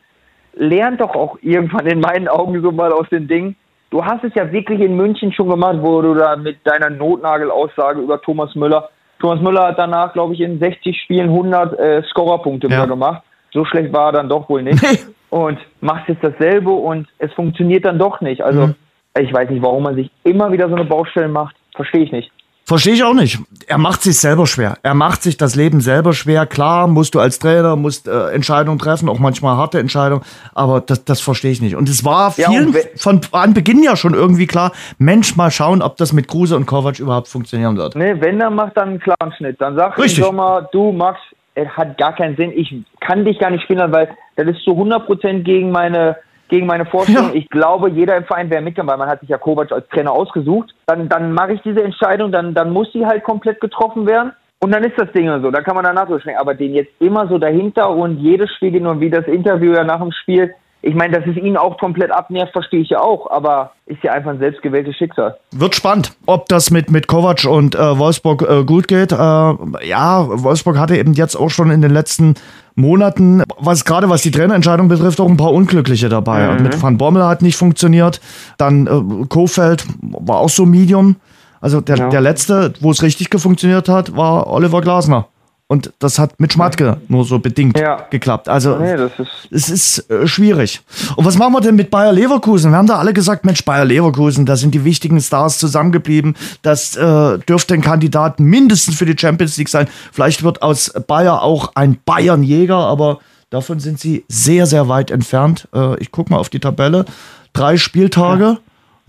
lernt doch auch irgendwann in meinen Augen so mal aus den Dingen. Du hast es ja wirklich in München schon gemacht, wo du da mit deiner Notnagelaussage über Thomas Müller. Thomas Müller hat danach, glaube ich, in 60 Spielen 100 äh, Scorerpunkte Ja. mehr gemacht. So schlecht war er dann doch wohl nicht. Und machst jetzt dasselbe und es funktioniert dann doch nicht. Also Mhm. ich weiß nicht, warum man sich immer wieder so eine Baustelle macht. Verstehe ich nicht. Verstehe ich auch nicht. Er macht sich selber schwer. Er macht sich das Leben selber schwer. Klar, musst du als Trainer, musst äh, Entscheidungen treffen, auch manchmal harte Entscheidungen, aber das, das verstehe ich nicht. Und es war Ja, vielen we- von Anbeginn ja schon irgendwie klar, Mensch, mal schauen, ob das mit Kruse und Kovac überhaupt funktionieren wird. Ne, wenn, dann macht dann einen klaren Schnitt. Dann sag Richtig. im Sommer, du Max, es hat gar keinen Sinn. Ich kann dich gar nicht spielen, weil das ist zu 100% gegen meine, gegen meine Vorstellung. Ja. Ich glaube, jeder im Verein wäre mitgegangen, weil man hat sich ja Kovac als Trainer ausgesucht. Dann, dann mache ich diese Entscheidung, dann, dann muss sie halt komplett getroffen werden. Und dann ist das Ding so, dann kann man danach durchschneiden. Aber den jetzt immer so dahinter und jedes Spiel und wie das Interview ja nach dem Spiel, ich meine, dass es ihn auch komplett abnervt, verstehe ich ja auch, aber ist ja einfach ein selbstgewähltes Schicksal. Wird spannend, ob das mit, mit Kovac und äh, Wolfsburg äh, gut geht. Äh, ja, Wolfsburg hatte eben jetzt auch schon in den letzten Monaten, was gerade was die Trainerentscheidung betrifft, auch ein paar Unglückliche dabei. Und Mit Van Bommel hat nicht funktioniert. Dann äh, Kofeld war auch so Medium. Also der, Ja. der letzte, wo es richtig funktioniert hat, war Oliver Glasner. Und das hat mit Schmatke nur so bedingt Ja. geklappt. Also Nee, das ist es ist äh, schwierig. Und was machen wir denn mit Bayer Leverkusen? Wir haben da alle gesagt, Mensch, Bayer Leverkusen, da sind die wichtigen Stars zusammengeblieben. Das äh, dürfte ein Kandidat mindestens für die Champions League sein. Vielleicht wird aus Bayer auch ein Bayernjäger, aber davon sind sie sehr, sehr weit entfernt. Äh, ich gucke mal auf die Tabelle. Drei Spieltage.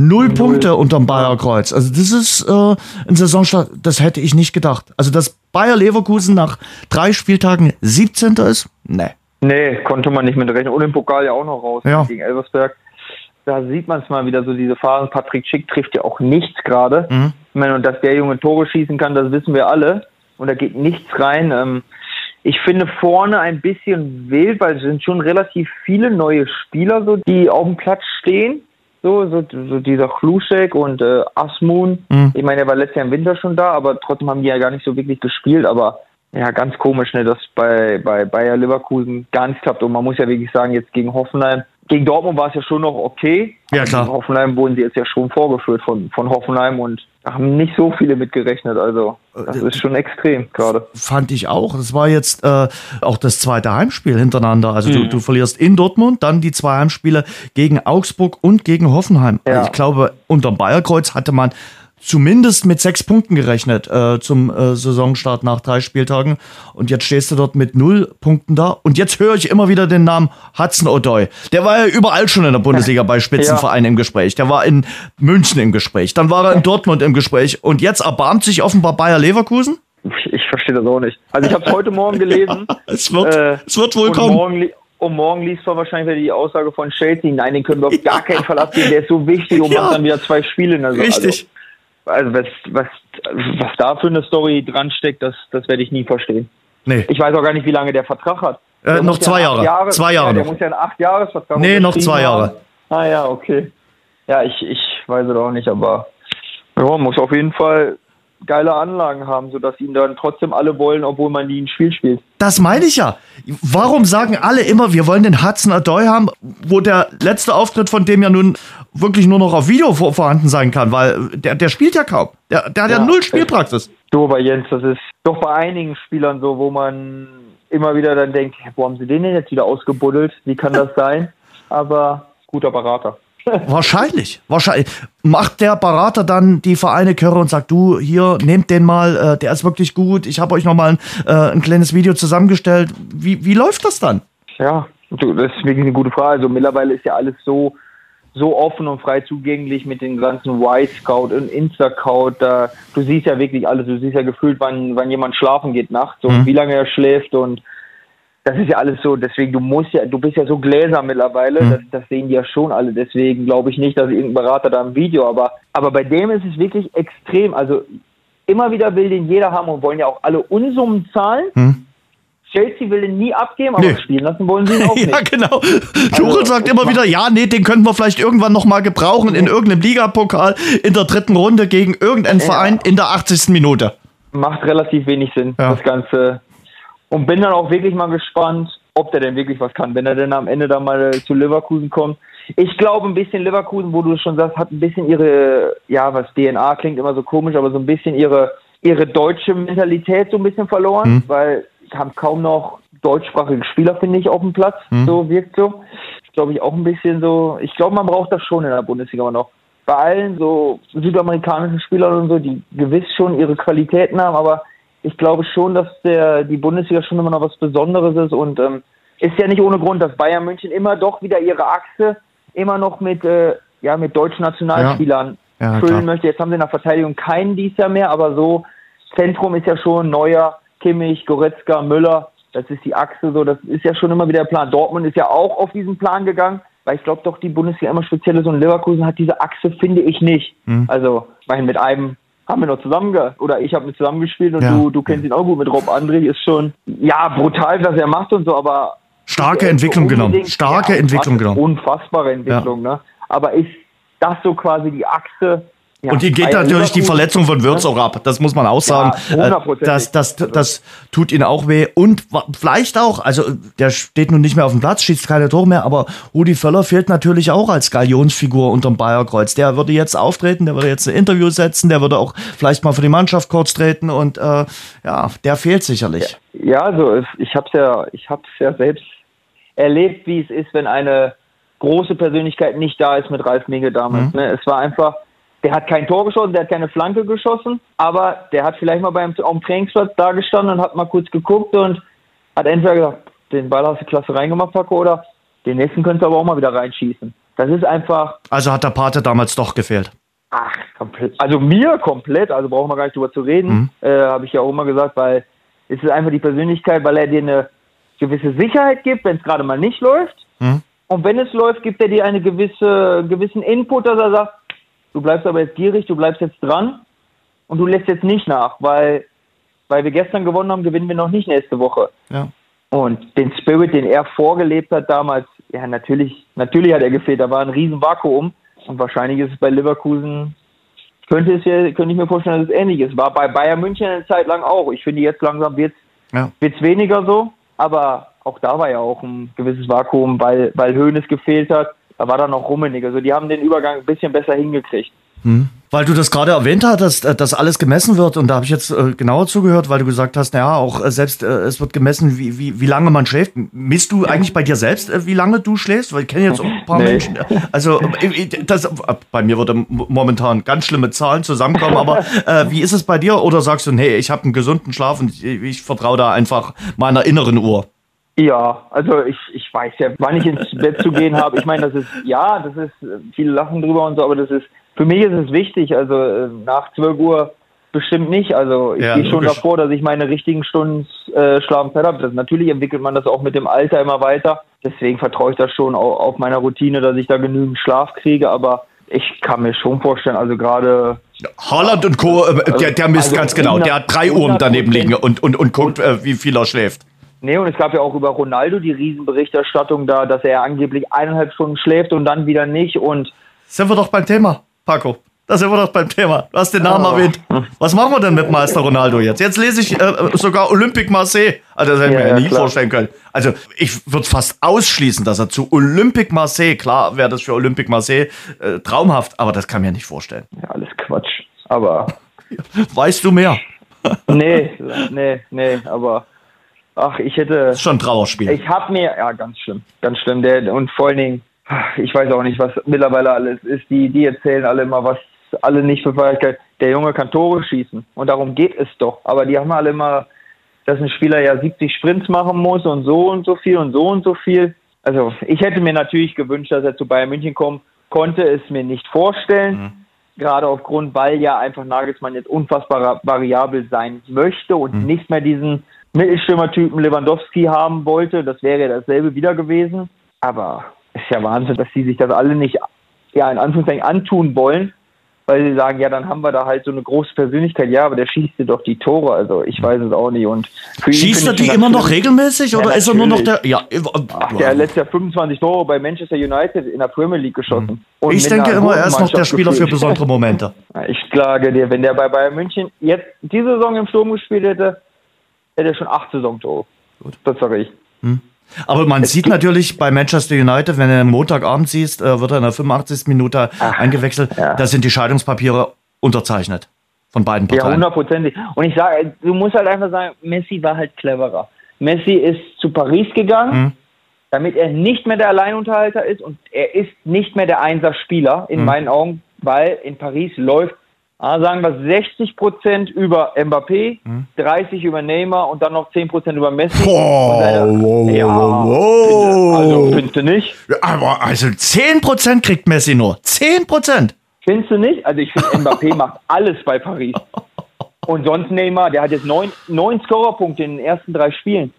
Null Punkte unterm Bayerkreuz. Also das ist äh, ein Saisonstart, das hätte ich nicht gedacht. Also dass Bayer Leverkusen nach drei Spieltagen 17. ist? Nee. Nee, konnte man nicht mit rechnen. Und im Pokal ja auch noch raus Ja. gegen Elversberg. Da sieht man es mal wieder so, diese Phasen. Patrick Schick trifft ja auch nichts gerade. Mhm. Ich meine, und dass der Junge Tore schießen kann, das wissen wir alle. Und da geht nichts rein. Ähm, ich finde vorne ein bisschen wild, weil es sind schon relativ viele neue Spieler, so, die auf dem Platz stehen. So, so, so dieser Chluschek und äh, Asmun. Mhm. Ich meine, der war letztes Jahr im Winter schon da, aber trotzdem haben die ja gar nicht so wirklich gespielt. Aber ja, ganz komisch, ne, dass bei, bei Bayer Leverkusen gar nichts klappt. Und man muss ja wirklich sagen, jetzt gegen Hoffenheim, gegen Dortmund war es ja schon noch okay. Ja, klar. Gegen Hoffenheim wurden sie jetzt ja schon vorgeführt von, von Hoffenheim und da haben nicht so viele mitgerechnet. Also, das Äh, ist schon extrem gerade. fand ich auch. Das war jetzt äh, auch das zweite Heimspiel hintereinander. Also Mhm. du, du verlierst in Dortmund, dann die zwei Heimspiele gegen Augsburg und gegen Hoffenheim. Ja. Ich glaube, unterm Bayerkreuz hatte man zumindest mit sechs Punkten gerechnet äh, zum äh, Saisonstart nach drei Spieltagen. Und jetzt stehst du dort mit null Punkten da. Und jetzt höre ich immer wieder den Namen Hudson O'Doy. Der war ja überall schon in der Bundesliga bei Spitzenvereinen ja. im Gespräch. Der war in München im Gespräch. Dann war er in Dortmund im Gespräch. Und jetzt erbarmt sich offenbar Bayer Leverkusen? Ich verstehe das auch nicht. Also ich habe es heute Morgen gelesen. Ja, es, wird, äh, es wird wohl kommen. Und morgen liest man wahrscheinlich wieder die Aussage von Chelsea. Nein, den können wir auf gar keinen Fall abgeben. Der ist so wichtig und ja. macht dann wieder zwei Spiele. In der Richtig. Also, was, was, was da für eine Story dran steckt, das, das werde ich nie verstehen. Nee. Ich weiß auch gar nicht, wie lange der Vertrag hat. Äh, noch zwei ja Jahre. Jahre. Zwei Jahre. Ja, der muss ja einen acht Jahresvertrag Nee, noch zwei Jahre. Ah ja, okay. Ja, ich, ich weiß es auch nicht, aber ja, muss auf jeden Fall geile Anlagen haben, sodass ihn dann trotzdem alle wollen, obwohl man nie ein Spiel spielt. Das meine ich ja. Warum sagen alle immer, wir wollen den Hudson Adoy haben, wo der letzte Auftritt von dem ja nun wirklich nur noch auf Video vor, vorhanden sein kann, weil der, der spielt ja kaum. Der, der hat ja, ja null Spielpraxis. Du, aber Jens, das ist doch bei einigen Spielern so, wo man immer wieder dann denkt, wo haben sie den denn jetzt wieder ausgebuddelt? Wie kann das sein? Aber guter Berater. Wahrscheinlich, wahrscheinlich. Macht der Berater dann die Vereine Körre und sagt, du, hier, nehmt den mal, äh, der ist wirklich gut. Ich habe euch nochmal ein, äh, ein kleines Video zusammengestellt. Wie, wie läuft das dann? Ja, du, das ist wirklich eine gute Frage. Also mittlerweile ist ja alles so, so offen und frei zugänglich mit den ganzen Y-Scout und Insta-Scout. du siehst ja wirklich alles. Du siehst ja gefühlt, wann, wann jemand schlafen geht nachts und mhm. wie lange er schläft und das ist ja alles so, deswegen, du musst ja, du bist ja so gläser mittlerweile, mhm. das, das, sehen die ja schon alle, deswegen glaube ich nicht, dass irgendein Berater da im Video, aber, aber bei dem ist es wirklich extrem, also immer wieder will den jeder haben und wollen ja auch alle Unsummen zahlen. Mhm. Chelsea will den nie abgeben, aber nee. spielen lassen wollen sie ihn auch nicht. ja, genau. Tuchel also, sagt immer wieder, ja, nee, den könnten wir vielleicht irgendwann noch mal gebrauchen in irgendeinem Ligapokal in der dritten Runde gegen irgendeinen ja. Verein in der 80. Minute. Macht relativ wenig Sinn, ja. das Ganze und bin dann auch wirklich mal gespannt, ob der denn wirklich was kann, wenn er denn am Ende dann mal zu Leverkusen kommt. Ich glaube ein bisschen Leverkusen, wo du schon sagst, hat ein bisschen ihre, ja, was DNA klingt immer so komisch, aber so ein bisschen ihre, ihre deutsche Mentalität so ein bisschen verloren, mhm. weil haben kaum noch deutschsprachige Spieler, finde ich, auf dem Platz. Mhm. So wirkt so. Glaube ich auch ein bisschen so. Ich glaube, man braucht das schon in der Bundesliga aber noch. Bei allen so südamerikanischen Spielern und so, die gewiss schon ihre Qualitäten haben, aber ich glaube schon, dass der, die Bundesliga schon immer noch was Besonderes ist und ähm, ist ja nicht ohne Grund, dass Bayern München immer doch wieder ihre Achse immer noch mit, äh, ja, mit deutschen Nationalspielern ja. Ja, füllen klar. möchte. Jetzt haben sie in der Verteidigung keinen dies Jahr mehr, aber so Zentrum ist ja schon Neuer, Kimmich, Goretzka, Müller. Das ist die Achse so, das ist ja schon immer wieder der Plan. Dortmund ist ja auch auf diesen Plan gegangen, weil ich glaube doch, die Bundesliga immer speziell ist und Leverkusen hat diese Achse, finde ich nicht. Mhm. Also, ich mit einem haben wir noch zusammen oder ich habe mit zusammengespielt und ja. du, du kennst ihn auch gut mit Rob André, ist schon ja brutal, was er macht und so, aber starke Entwicklung genommen. Starke ja, Entwicklung genommen. Unfassbare Entwicklung, ja. ne? Aber ist das so quasi die Achse, ja, und hier geht natürlich die Verletzung von Würz auch ab. Das muss man auch sagen. Ja, äh, das, das, das tut ihn auch weh. Und vielleicht auch, also der steht nun nicht mehr auf dem Platz, schießt keine Tore mehr, aber Rudi Völler fehlt natürlich auch als Galionsfigur unterm Bayerkreuz. Der würde jetzt auftreten, der würde jetzt ein Interview setzen, der würde auch vielleicht mal für die Mannschaft kurz treten und äh, ja, der fehlt sicherlich. Ja, also ich habe es ja, ich habe es ja selbst erlebt, wie es ist, wenn eine große Persönlichkeit nicht da ist mit Ralf Minge damals. Mhm. Ne? Es war einfach der hat kein Tor geschossen, der hat keine Flanke geschossen, aber der hat vielleicht mal beim am Trainingsplatz da gestanden und hat mal kurz geguckt und hat entweder gesagt, den Ball hast du klasse reingemacht, Paco, oder den nächsten könntest du aber auch mal wieder reinschießen. Das ist einfach. Also hat der Pate damals doch gefehlt. Ach, komplett. Also mir komplett, also brauchen wir gar nicht drüber zu reden, mhm. äh, habe ich ja auch immer gesagt, weil es ist einfach die Persönlichkeit, weil er dir eine gewisse Sicherheit gibt, wenn es gerade mal nicht läuft. Mhm. Und wenn es läuft, gibt er dir einen gewisse, gewissen Input, dass er sagt, du bleibst aber jetzt gierig, du bleibst jetzt dran und du lässt jetzt nicht nach, weil, weil wir gestern gewonnen haben, gewinnen wir noch nicht nächste Woche. Ja. Und den Spirit, den er vorgelebt hat damals, ja, natürlich, natürlich hat er gefehlt. Da war ein riesen Vakuum. Und wahrscheinlich ist es bei Leverkusen, könnte es ja, könnte ich mir vorstellen, dass es ähnlich ist. War bei Bayern München eine Zeit lang auch. Ich finde, jetzt langsam wird es ja. weniger so. Aber auch da war ja auch ein gewisses Vakuum, weil, weil Hoeneß gefehlt hat da war dann noch Rummenigge. Also die haben den Übergang ein bisschen besser hingekriegt. Hm. Weil du das gerade erwähnt hast, dass, äh, dass alles gemessen wird und da habe ich jetzt äh, genauer zugehört, weil du gesagt hast, naja, auch äh, selbst äh, es wird gemessen, wie, wie, wie lange man schläft. Misst du eigentlich bei dir selbst, äh, wie lange du schläfst? Weil ich kenne jetzt auch ein paar nee. Menschen. Also das, bei mir würde momentan ganz schlimme Zahlen zusammenkommen, aber wie ist es bei dir? Oder sagst du, nee, ich habe einen gesunden Schlaf und ich, ich vertraue da einfach meiner inneren Uhr? Ja, also ich, ich weiß ja, wann ich ins Bett zu gehen habe. Ich meine, das ist, ja, das ist, viele lachen drüber und so, aber das ist für mich ist es wichtig, also äh, nach 12 Uhr bestimmt nicht. Also ich ja, gehe schon davor, dass ich meine richtigen Stunden äh, Schlafenzeit habe. Das, natürlich entwickelt man das auch mit dem Alter immer weiter. Deswegen vertraue ich das schon auf, auf meiner Routine, dass ich da genügend Schlaf kriege. Aber ich kann mir schon vorstellen, also gerade Haaland und Co., äh, der, der misst also ganz genau. Der hat drei Uhren daneben liegen und, und, und guckt, äh, wie viel er schläft. Nee, und es gab ja auch über Ronaldo die Riesenberichterstattung da, dass er angeblich eineinhalb Stunden schläft und dann wieder nicht. Und sind wir doch beim Thema. Paco, da sind wir doch beim Thema. Du hast den Namen oh. erwähnt. Was machen wir denn mit Meister Ronaldo jetzt? Jetzt lese ich äh, sogar Olympique Marseille. Also, das hätte ich ja, mir ja nie klar. vorstellen können. Also, ich würde fast ausschließen, dass er zu Olympique Marseille, klar wäre das für Olympique Marseille äh, traumhaft, aber das kann mir nicht vorstellen. Ja, alles Quatsch. Aber. Weißt du mehr? nee, nee, nee, aber. Ach, ich hätte. Das ist schon ein Trauerspiel. Ich habe mir. Ja, ganz schlimm. Ganz schlimm. Der, und vor allen Dingen ich weiß auch nicht, was mittlerweile alles ist. Die, die erzählen alle immer, was alle nicht für Feierlichkeit. Der Junge kann Tore schießen und darum geht es doch. Aber die haben alle immer, dass ein Spieler ja 70 Sprints machen muss und so und so viel und so und so viel. Also ich hätte mir natürlich gewünscht, dass er zu Bayern München kommt, konnte es mir nicht vorstellen. Mhm. Gerade aufgrund, weil ja einfach Nagelsmann jetzt unfassbar variabel sein möchte und mhm. nicht mehr diesen Mittelstürmertypen Lewandowski haben wollte. Das wäre ja dasselbe wieder gewesen. Aber ist ja Wahnsinn, dass sie sich das alle nicht, ja, in Anführungszeichen antun wollen, weil sie sagen, ja, dann haben wir da halt so eine große Persönlichkeit. Ja, aber der schießt dir doch die Tore. Also ich weiß es auch nicht. Und schießt er die immer noch regelmäßig oder ja, ist er nur noch der? Ja, Ach, der letztes Jahr 25 Tore bei Manchester United in der Premier League geschossen. Mhm. ich denke immer, er ist noch der Spieler gefühlt. für besondere Momente. Ich klage dir, wenn der bei Bayern München jetzt diese Saison im Sturm gespielt hätte, hätte schon acht Saisontore. Gut. Das sage ich. Hm. Aber man es sieht natürlich bei Manchester United, wenn du Montagabend siehst, äh, wird er in der 85. Minute Ach, eingewechselt. Ja. Da sind die Scheidungspapiere unterzeichnet von beiden Parteien. Ja, hundertprozentig. Und ich sage, du musst halt einfach sagen, Messi war halt cleverer. Messi ist zu Paris gegangen, mhm. damit er nicht mehr der Alleinunterhalter ist und er ist nicht mehr der Einser-Spieler in mhm. meinen Augen, weil in Paris läuft sagen wir 60 Prozent über Mbappé, hm? 30 über Neymar und dann noch 10 Prozent über Messi. Wow, wow, ja, wow. Also findest du nicht? Aber also 10 Prozent kriegt Messi nur. 10 Prozent. Findest du nicht? Also ich finde, Mbappé macht alles bei Paris. Und sonst Neymar, der hat jetzt neun, neun Scorerpunkte in den ersten drei Spielen.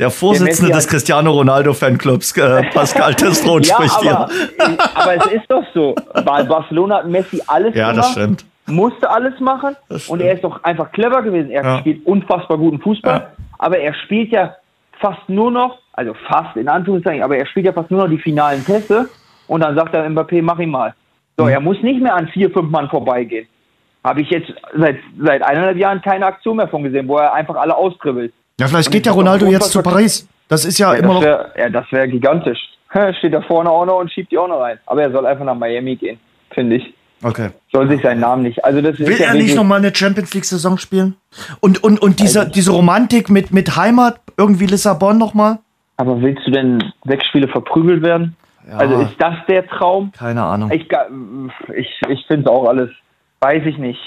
Der Vorsitzende des Cristiano Ronaldo Fanclubs, äh, Pascal Testron, ja, spricht aber, hier. aber es ist doch so. Bei Barcelona hat Messi alles ja, gemacht. Ja, das stimmt musste alles machen und er ist doch einfach clever gewesen. Er ja. spielt unfassbar guten Fußball, ja. aber er spielt ja fast nur noch, also fast in Anführungszeichen, aber er spielt ja fast nur noch die finalen Pässe und dann sagt er Mbappé, mach ihn mal. So, mhm. er muss nicht mehr an vier, fünf Mann vorbeigehen. Habe ich jetzt seit, seit eineinhalb Jahren keine Aktion mehr von gesehen, wo er einfach alle austribbelt. Ja, vielleicht geht ja Ronaldo jetzt zu Paris. Das ist ja, ja immer wär, noch. Ja, das wäre gigantisch. Steht da vorne auch noch und schiebt die auch noch rein. Aber er soll einfach nach Miami gehen, finde ich. Okay. Soll sich seinen Namen nicht. Also das Will er nicht nochmal eine Champions League-Saison spielen? Und, und, und diese, also, diese Romantik mit, mit Heimat, irgendwie Lissabon nochmal? Aber willst du denn sechs Spiele verprügelt werden? Ja. Also ist das der Traum? Keine Ahnung. Ich, ich, ich finde es auch alles, weiß ich nicht.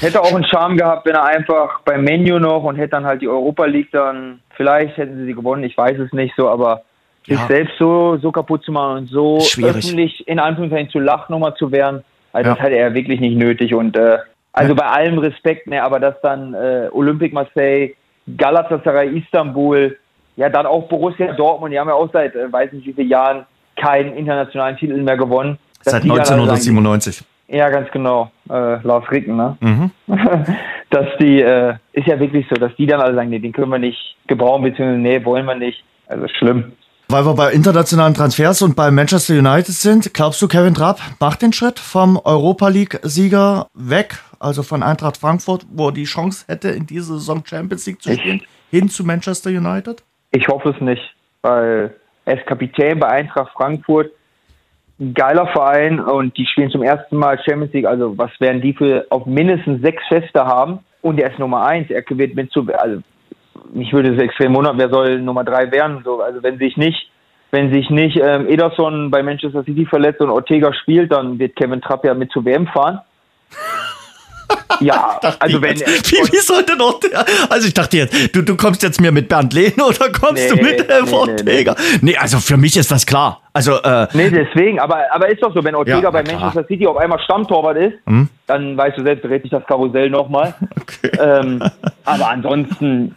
Hätte auch einen Charme gehabt, wenn er einfach beim Menu noch und hätte dann halt die Europa League dann, vielleicht hätten sie sie gewonnen, ich weiß es nicht so, aber ja. sich selbst so, so kaputt zu machen und so Schwierig. öffentlich in Anführungszeichen zu lachen nochmal zu werden, also ja. das hatte er wirklich nicht nötig. Und äh, also bei allem Respekt, ne, aber dass dann äh, Olympique Marseille, Galatasaray Istanbul, ja dann auch Borussia Dortmund, die haben ja auch seit äh, weiß nicht wie vielen Jahren keinen internationalen Titel mehr gewonnen. Seit 1997. Sagen, ja, ganz genau. Äh, Lars Ricken, ne? Mhm. dass die, äh, ist ja wirklich so, dass die dann alle sagen, nee, den können wir nicht gebrauchen, beziehungsweise nee, wollen wir nicht. Also schlimm. Weil wir bei internationalen Transfers und bei Manchester United sind, glaubst du, Kevin Trapp macht den Schritt vom Europa League-Sieger weg, also von Eintracht Frankfurt, wo er die Chance hätte, in dieser Saison Champions League zu spielen, ich, hin zu Manchester United? Ich hoffe es nicht, weil er ist Kapitän bei Eintracht Frankfurt. ein geiler Verein und die spielen zum ersten Mal Champions League. Also was werden die für auf mindestens sechs Feste haben? Und er ist Nummer eins. Er wird mit zu, also mich würde es extrem wundern, wer soll Nummer drei werden? So, also wenn sich nicht, wenn sich nicht ähm, Ederson bei Manchester City verletzt und Ortega spielt, dann wird Kevin Trapp ja mit zu WM fahren. Ja, also wenn. Wie, wie sollte noch der. Also ich dachte jetzt, du, du kommst jetzt mir mit Bernd Lehne oder kommst nee, du mit äh, nee, Ortega? Nee, nee. also für mich ist das klar. Also, äh, nee, deswegen, aber, aber ist doch so, wenn Ortega ja, bei Manchester City auf einmal Stammtorwart ist, hm? dann weißt du selbst, dreht sich das Karussell nochmal. Okay. Ähm, aber ansonsten,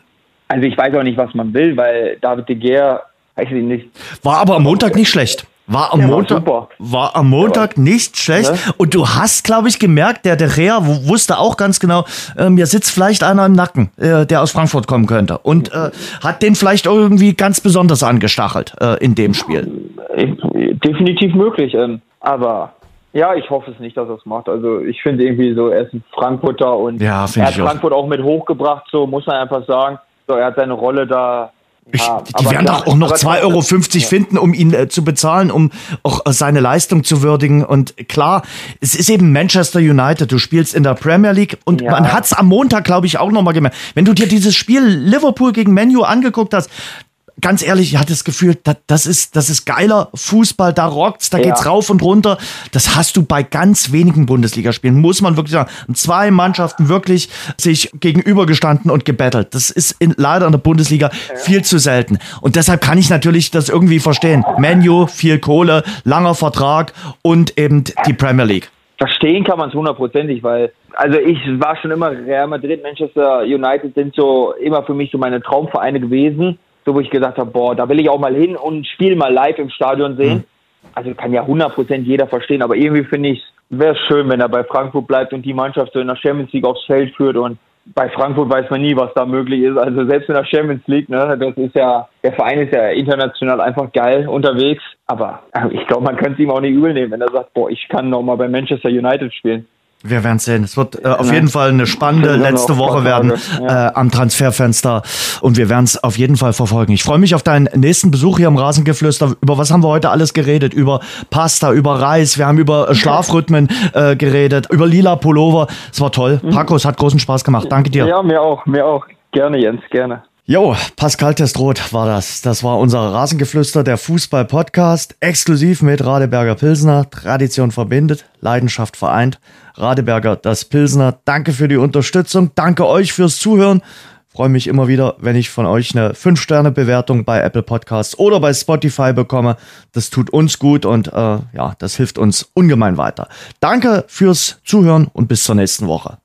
also ich weiß auch nicht, was man will, weil David de Gea, weiß ich nicht. War aber am Montag nicht schlecht. War am, Montag, war, war am Montag ja. nicht schlecht. Ja. Und du hast, glaube ich, gemerkt, der De Rea wusste auch ganz genau, äh, mir sitzt vielleicht einer im Nacken, äh, der aus Frankfurt kommen könnte. Und äh, hat den vielleicht irgendwie ganz besonders angestachelt äh, in dem Spiel. Definitiv möglich. Ähm, aber ja, ich hoffe es nicht, dass er es macht. Also ich finde irgendwie so, er ist ein Frankfurter und ja, er hat Frankfurt auch. auch mit hochgebracht, so muss man einfach sagen. So, er hat seine Rolle da ich, ja, die werden doch auch noch 2,50 Euro finden, um ihn äh, zu bezahlen, um auch äh, seine Leistung zu würdigen. Und klar, es ist eben Manchester United. Du spielst in der Premier League und ja. man hat es am Montag, glaube ich, auch noch mal gemerkt. Wenn du dir dieses Spiel Liverpool gegen Menu angeguckt hast, ganz ehrlich, ich hatte das Gefühl, das, ist, das ist geiler Fußball, da rockt's, da ja. geht's rauf und runter. Das hast du bei ganz wenigen Bundesligaspielen, muss man wirklich sagen. Zwei Mannschaften wirklich sich gegenübergestanden und gebettelt. Das ist in, leider in der Bundesliga ja. viel zu selten. Und deshalb kann ich natürlich das irgendwie verstehen. Menu, viel Kohle, langer Vertrag und eben die Premier League. Verstehen kann man es hundertprozentig, weil also ich war schon immer Real Madrid, Manchester United sind so immer für mich so meine Traumvereine gewesen so wo ich gesagt habe, boah, da will ich auch mal hin und ein Spiel mal live im Stadion sehen. Mhm. Also kann ja 100% jeder verstehen, aber irgendwie finde ich, wäre es schön, wenn er bei Frankfurt bleibt und die Mannschaft so in der Champions League aufs Feld führt und bei Frankfurt weiß man nie, was da möglich ist. Also selbst in der Champions League, ne, das ist ja, der Verein ist ja international einfach geil unterwegs. Aber äh, ich glaube, man könnte es ihm auch nicht übel nehmen, wenn er sagt, boah, ich kann noch mal bei Manchester United spielen. Wir werden sehen. Es wird äh, auf jeden Fall eine spannende letzte Woche werden ja. äh, am Transferfenster und wir werden es auf jeden Fall verfolgen. Ich freue mich auf deinen nächsten Besuch hier im Rasengeflüster. Über was haben wir heute alles geredet? Über Pasta, über Reis, wir haben über Schlafrhythmen äh, geredet, über lila Pullover. Es war toll. Mhm. Paco, es hat großen Spaß gemacht. Danke dir. Ja, mir auch, mir auch. Gerne, Jens, gerne. Jo, Pascal Testroth war das. Das war unser Rasengeflüster, der Fußball-Podcast, exklusiv mit Radeberger Pilsner. Tradition verbindet, Leidenschaft vereint. Radeberger, das Pilsner. Danke für die Unterstützung. Danke euch fürs Zuhören. Freue mich immer wieder, wenn ich von euch eine 5-Sterne-Bewertung bei Apple Podcasts oder bei Spotify bekomme. Das tut uns gut und äh, ja, das hilft uns ungemein weiter. Danke fürs Zuhören und bis zur nächsten Woche.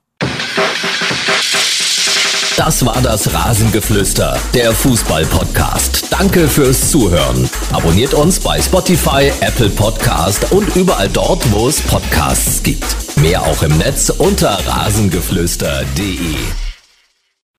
Das war das Rasengeflüster, der Fußball-Podcast. Danke fürs Zuhören. Abonniert uns bei Spotify, Apple Podcast und überall dort, wo es Podcasts gibt. Mehr auch im Netz unter rasengeflüster.de.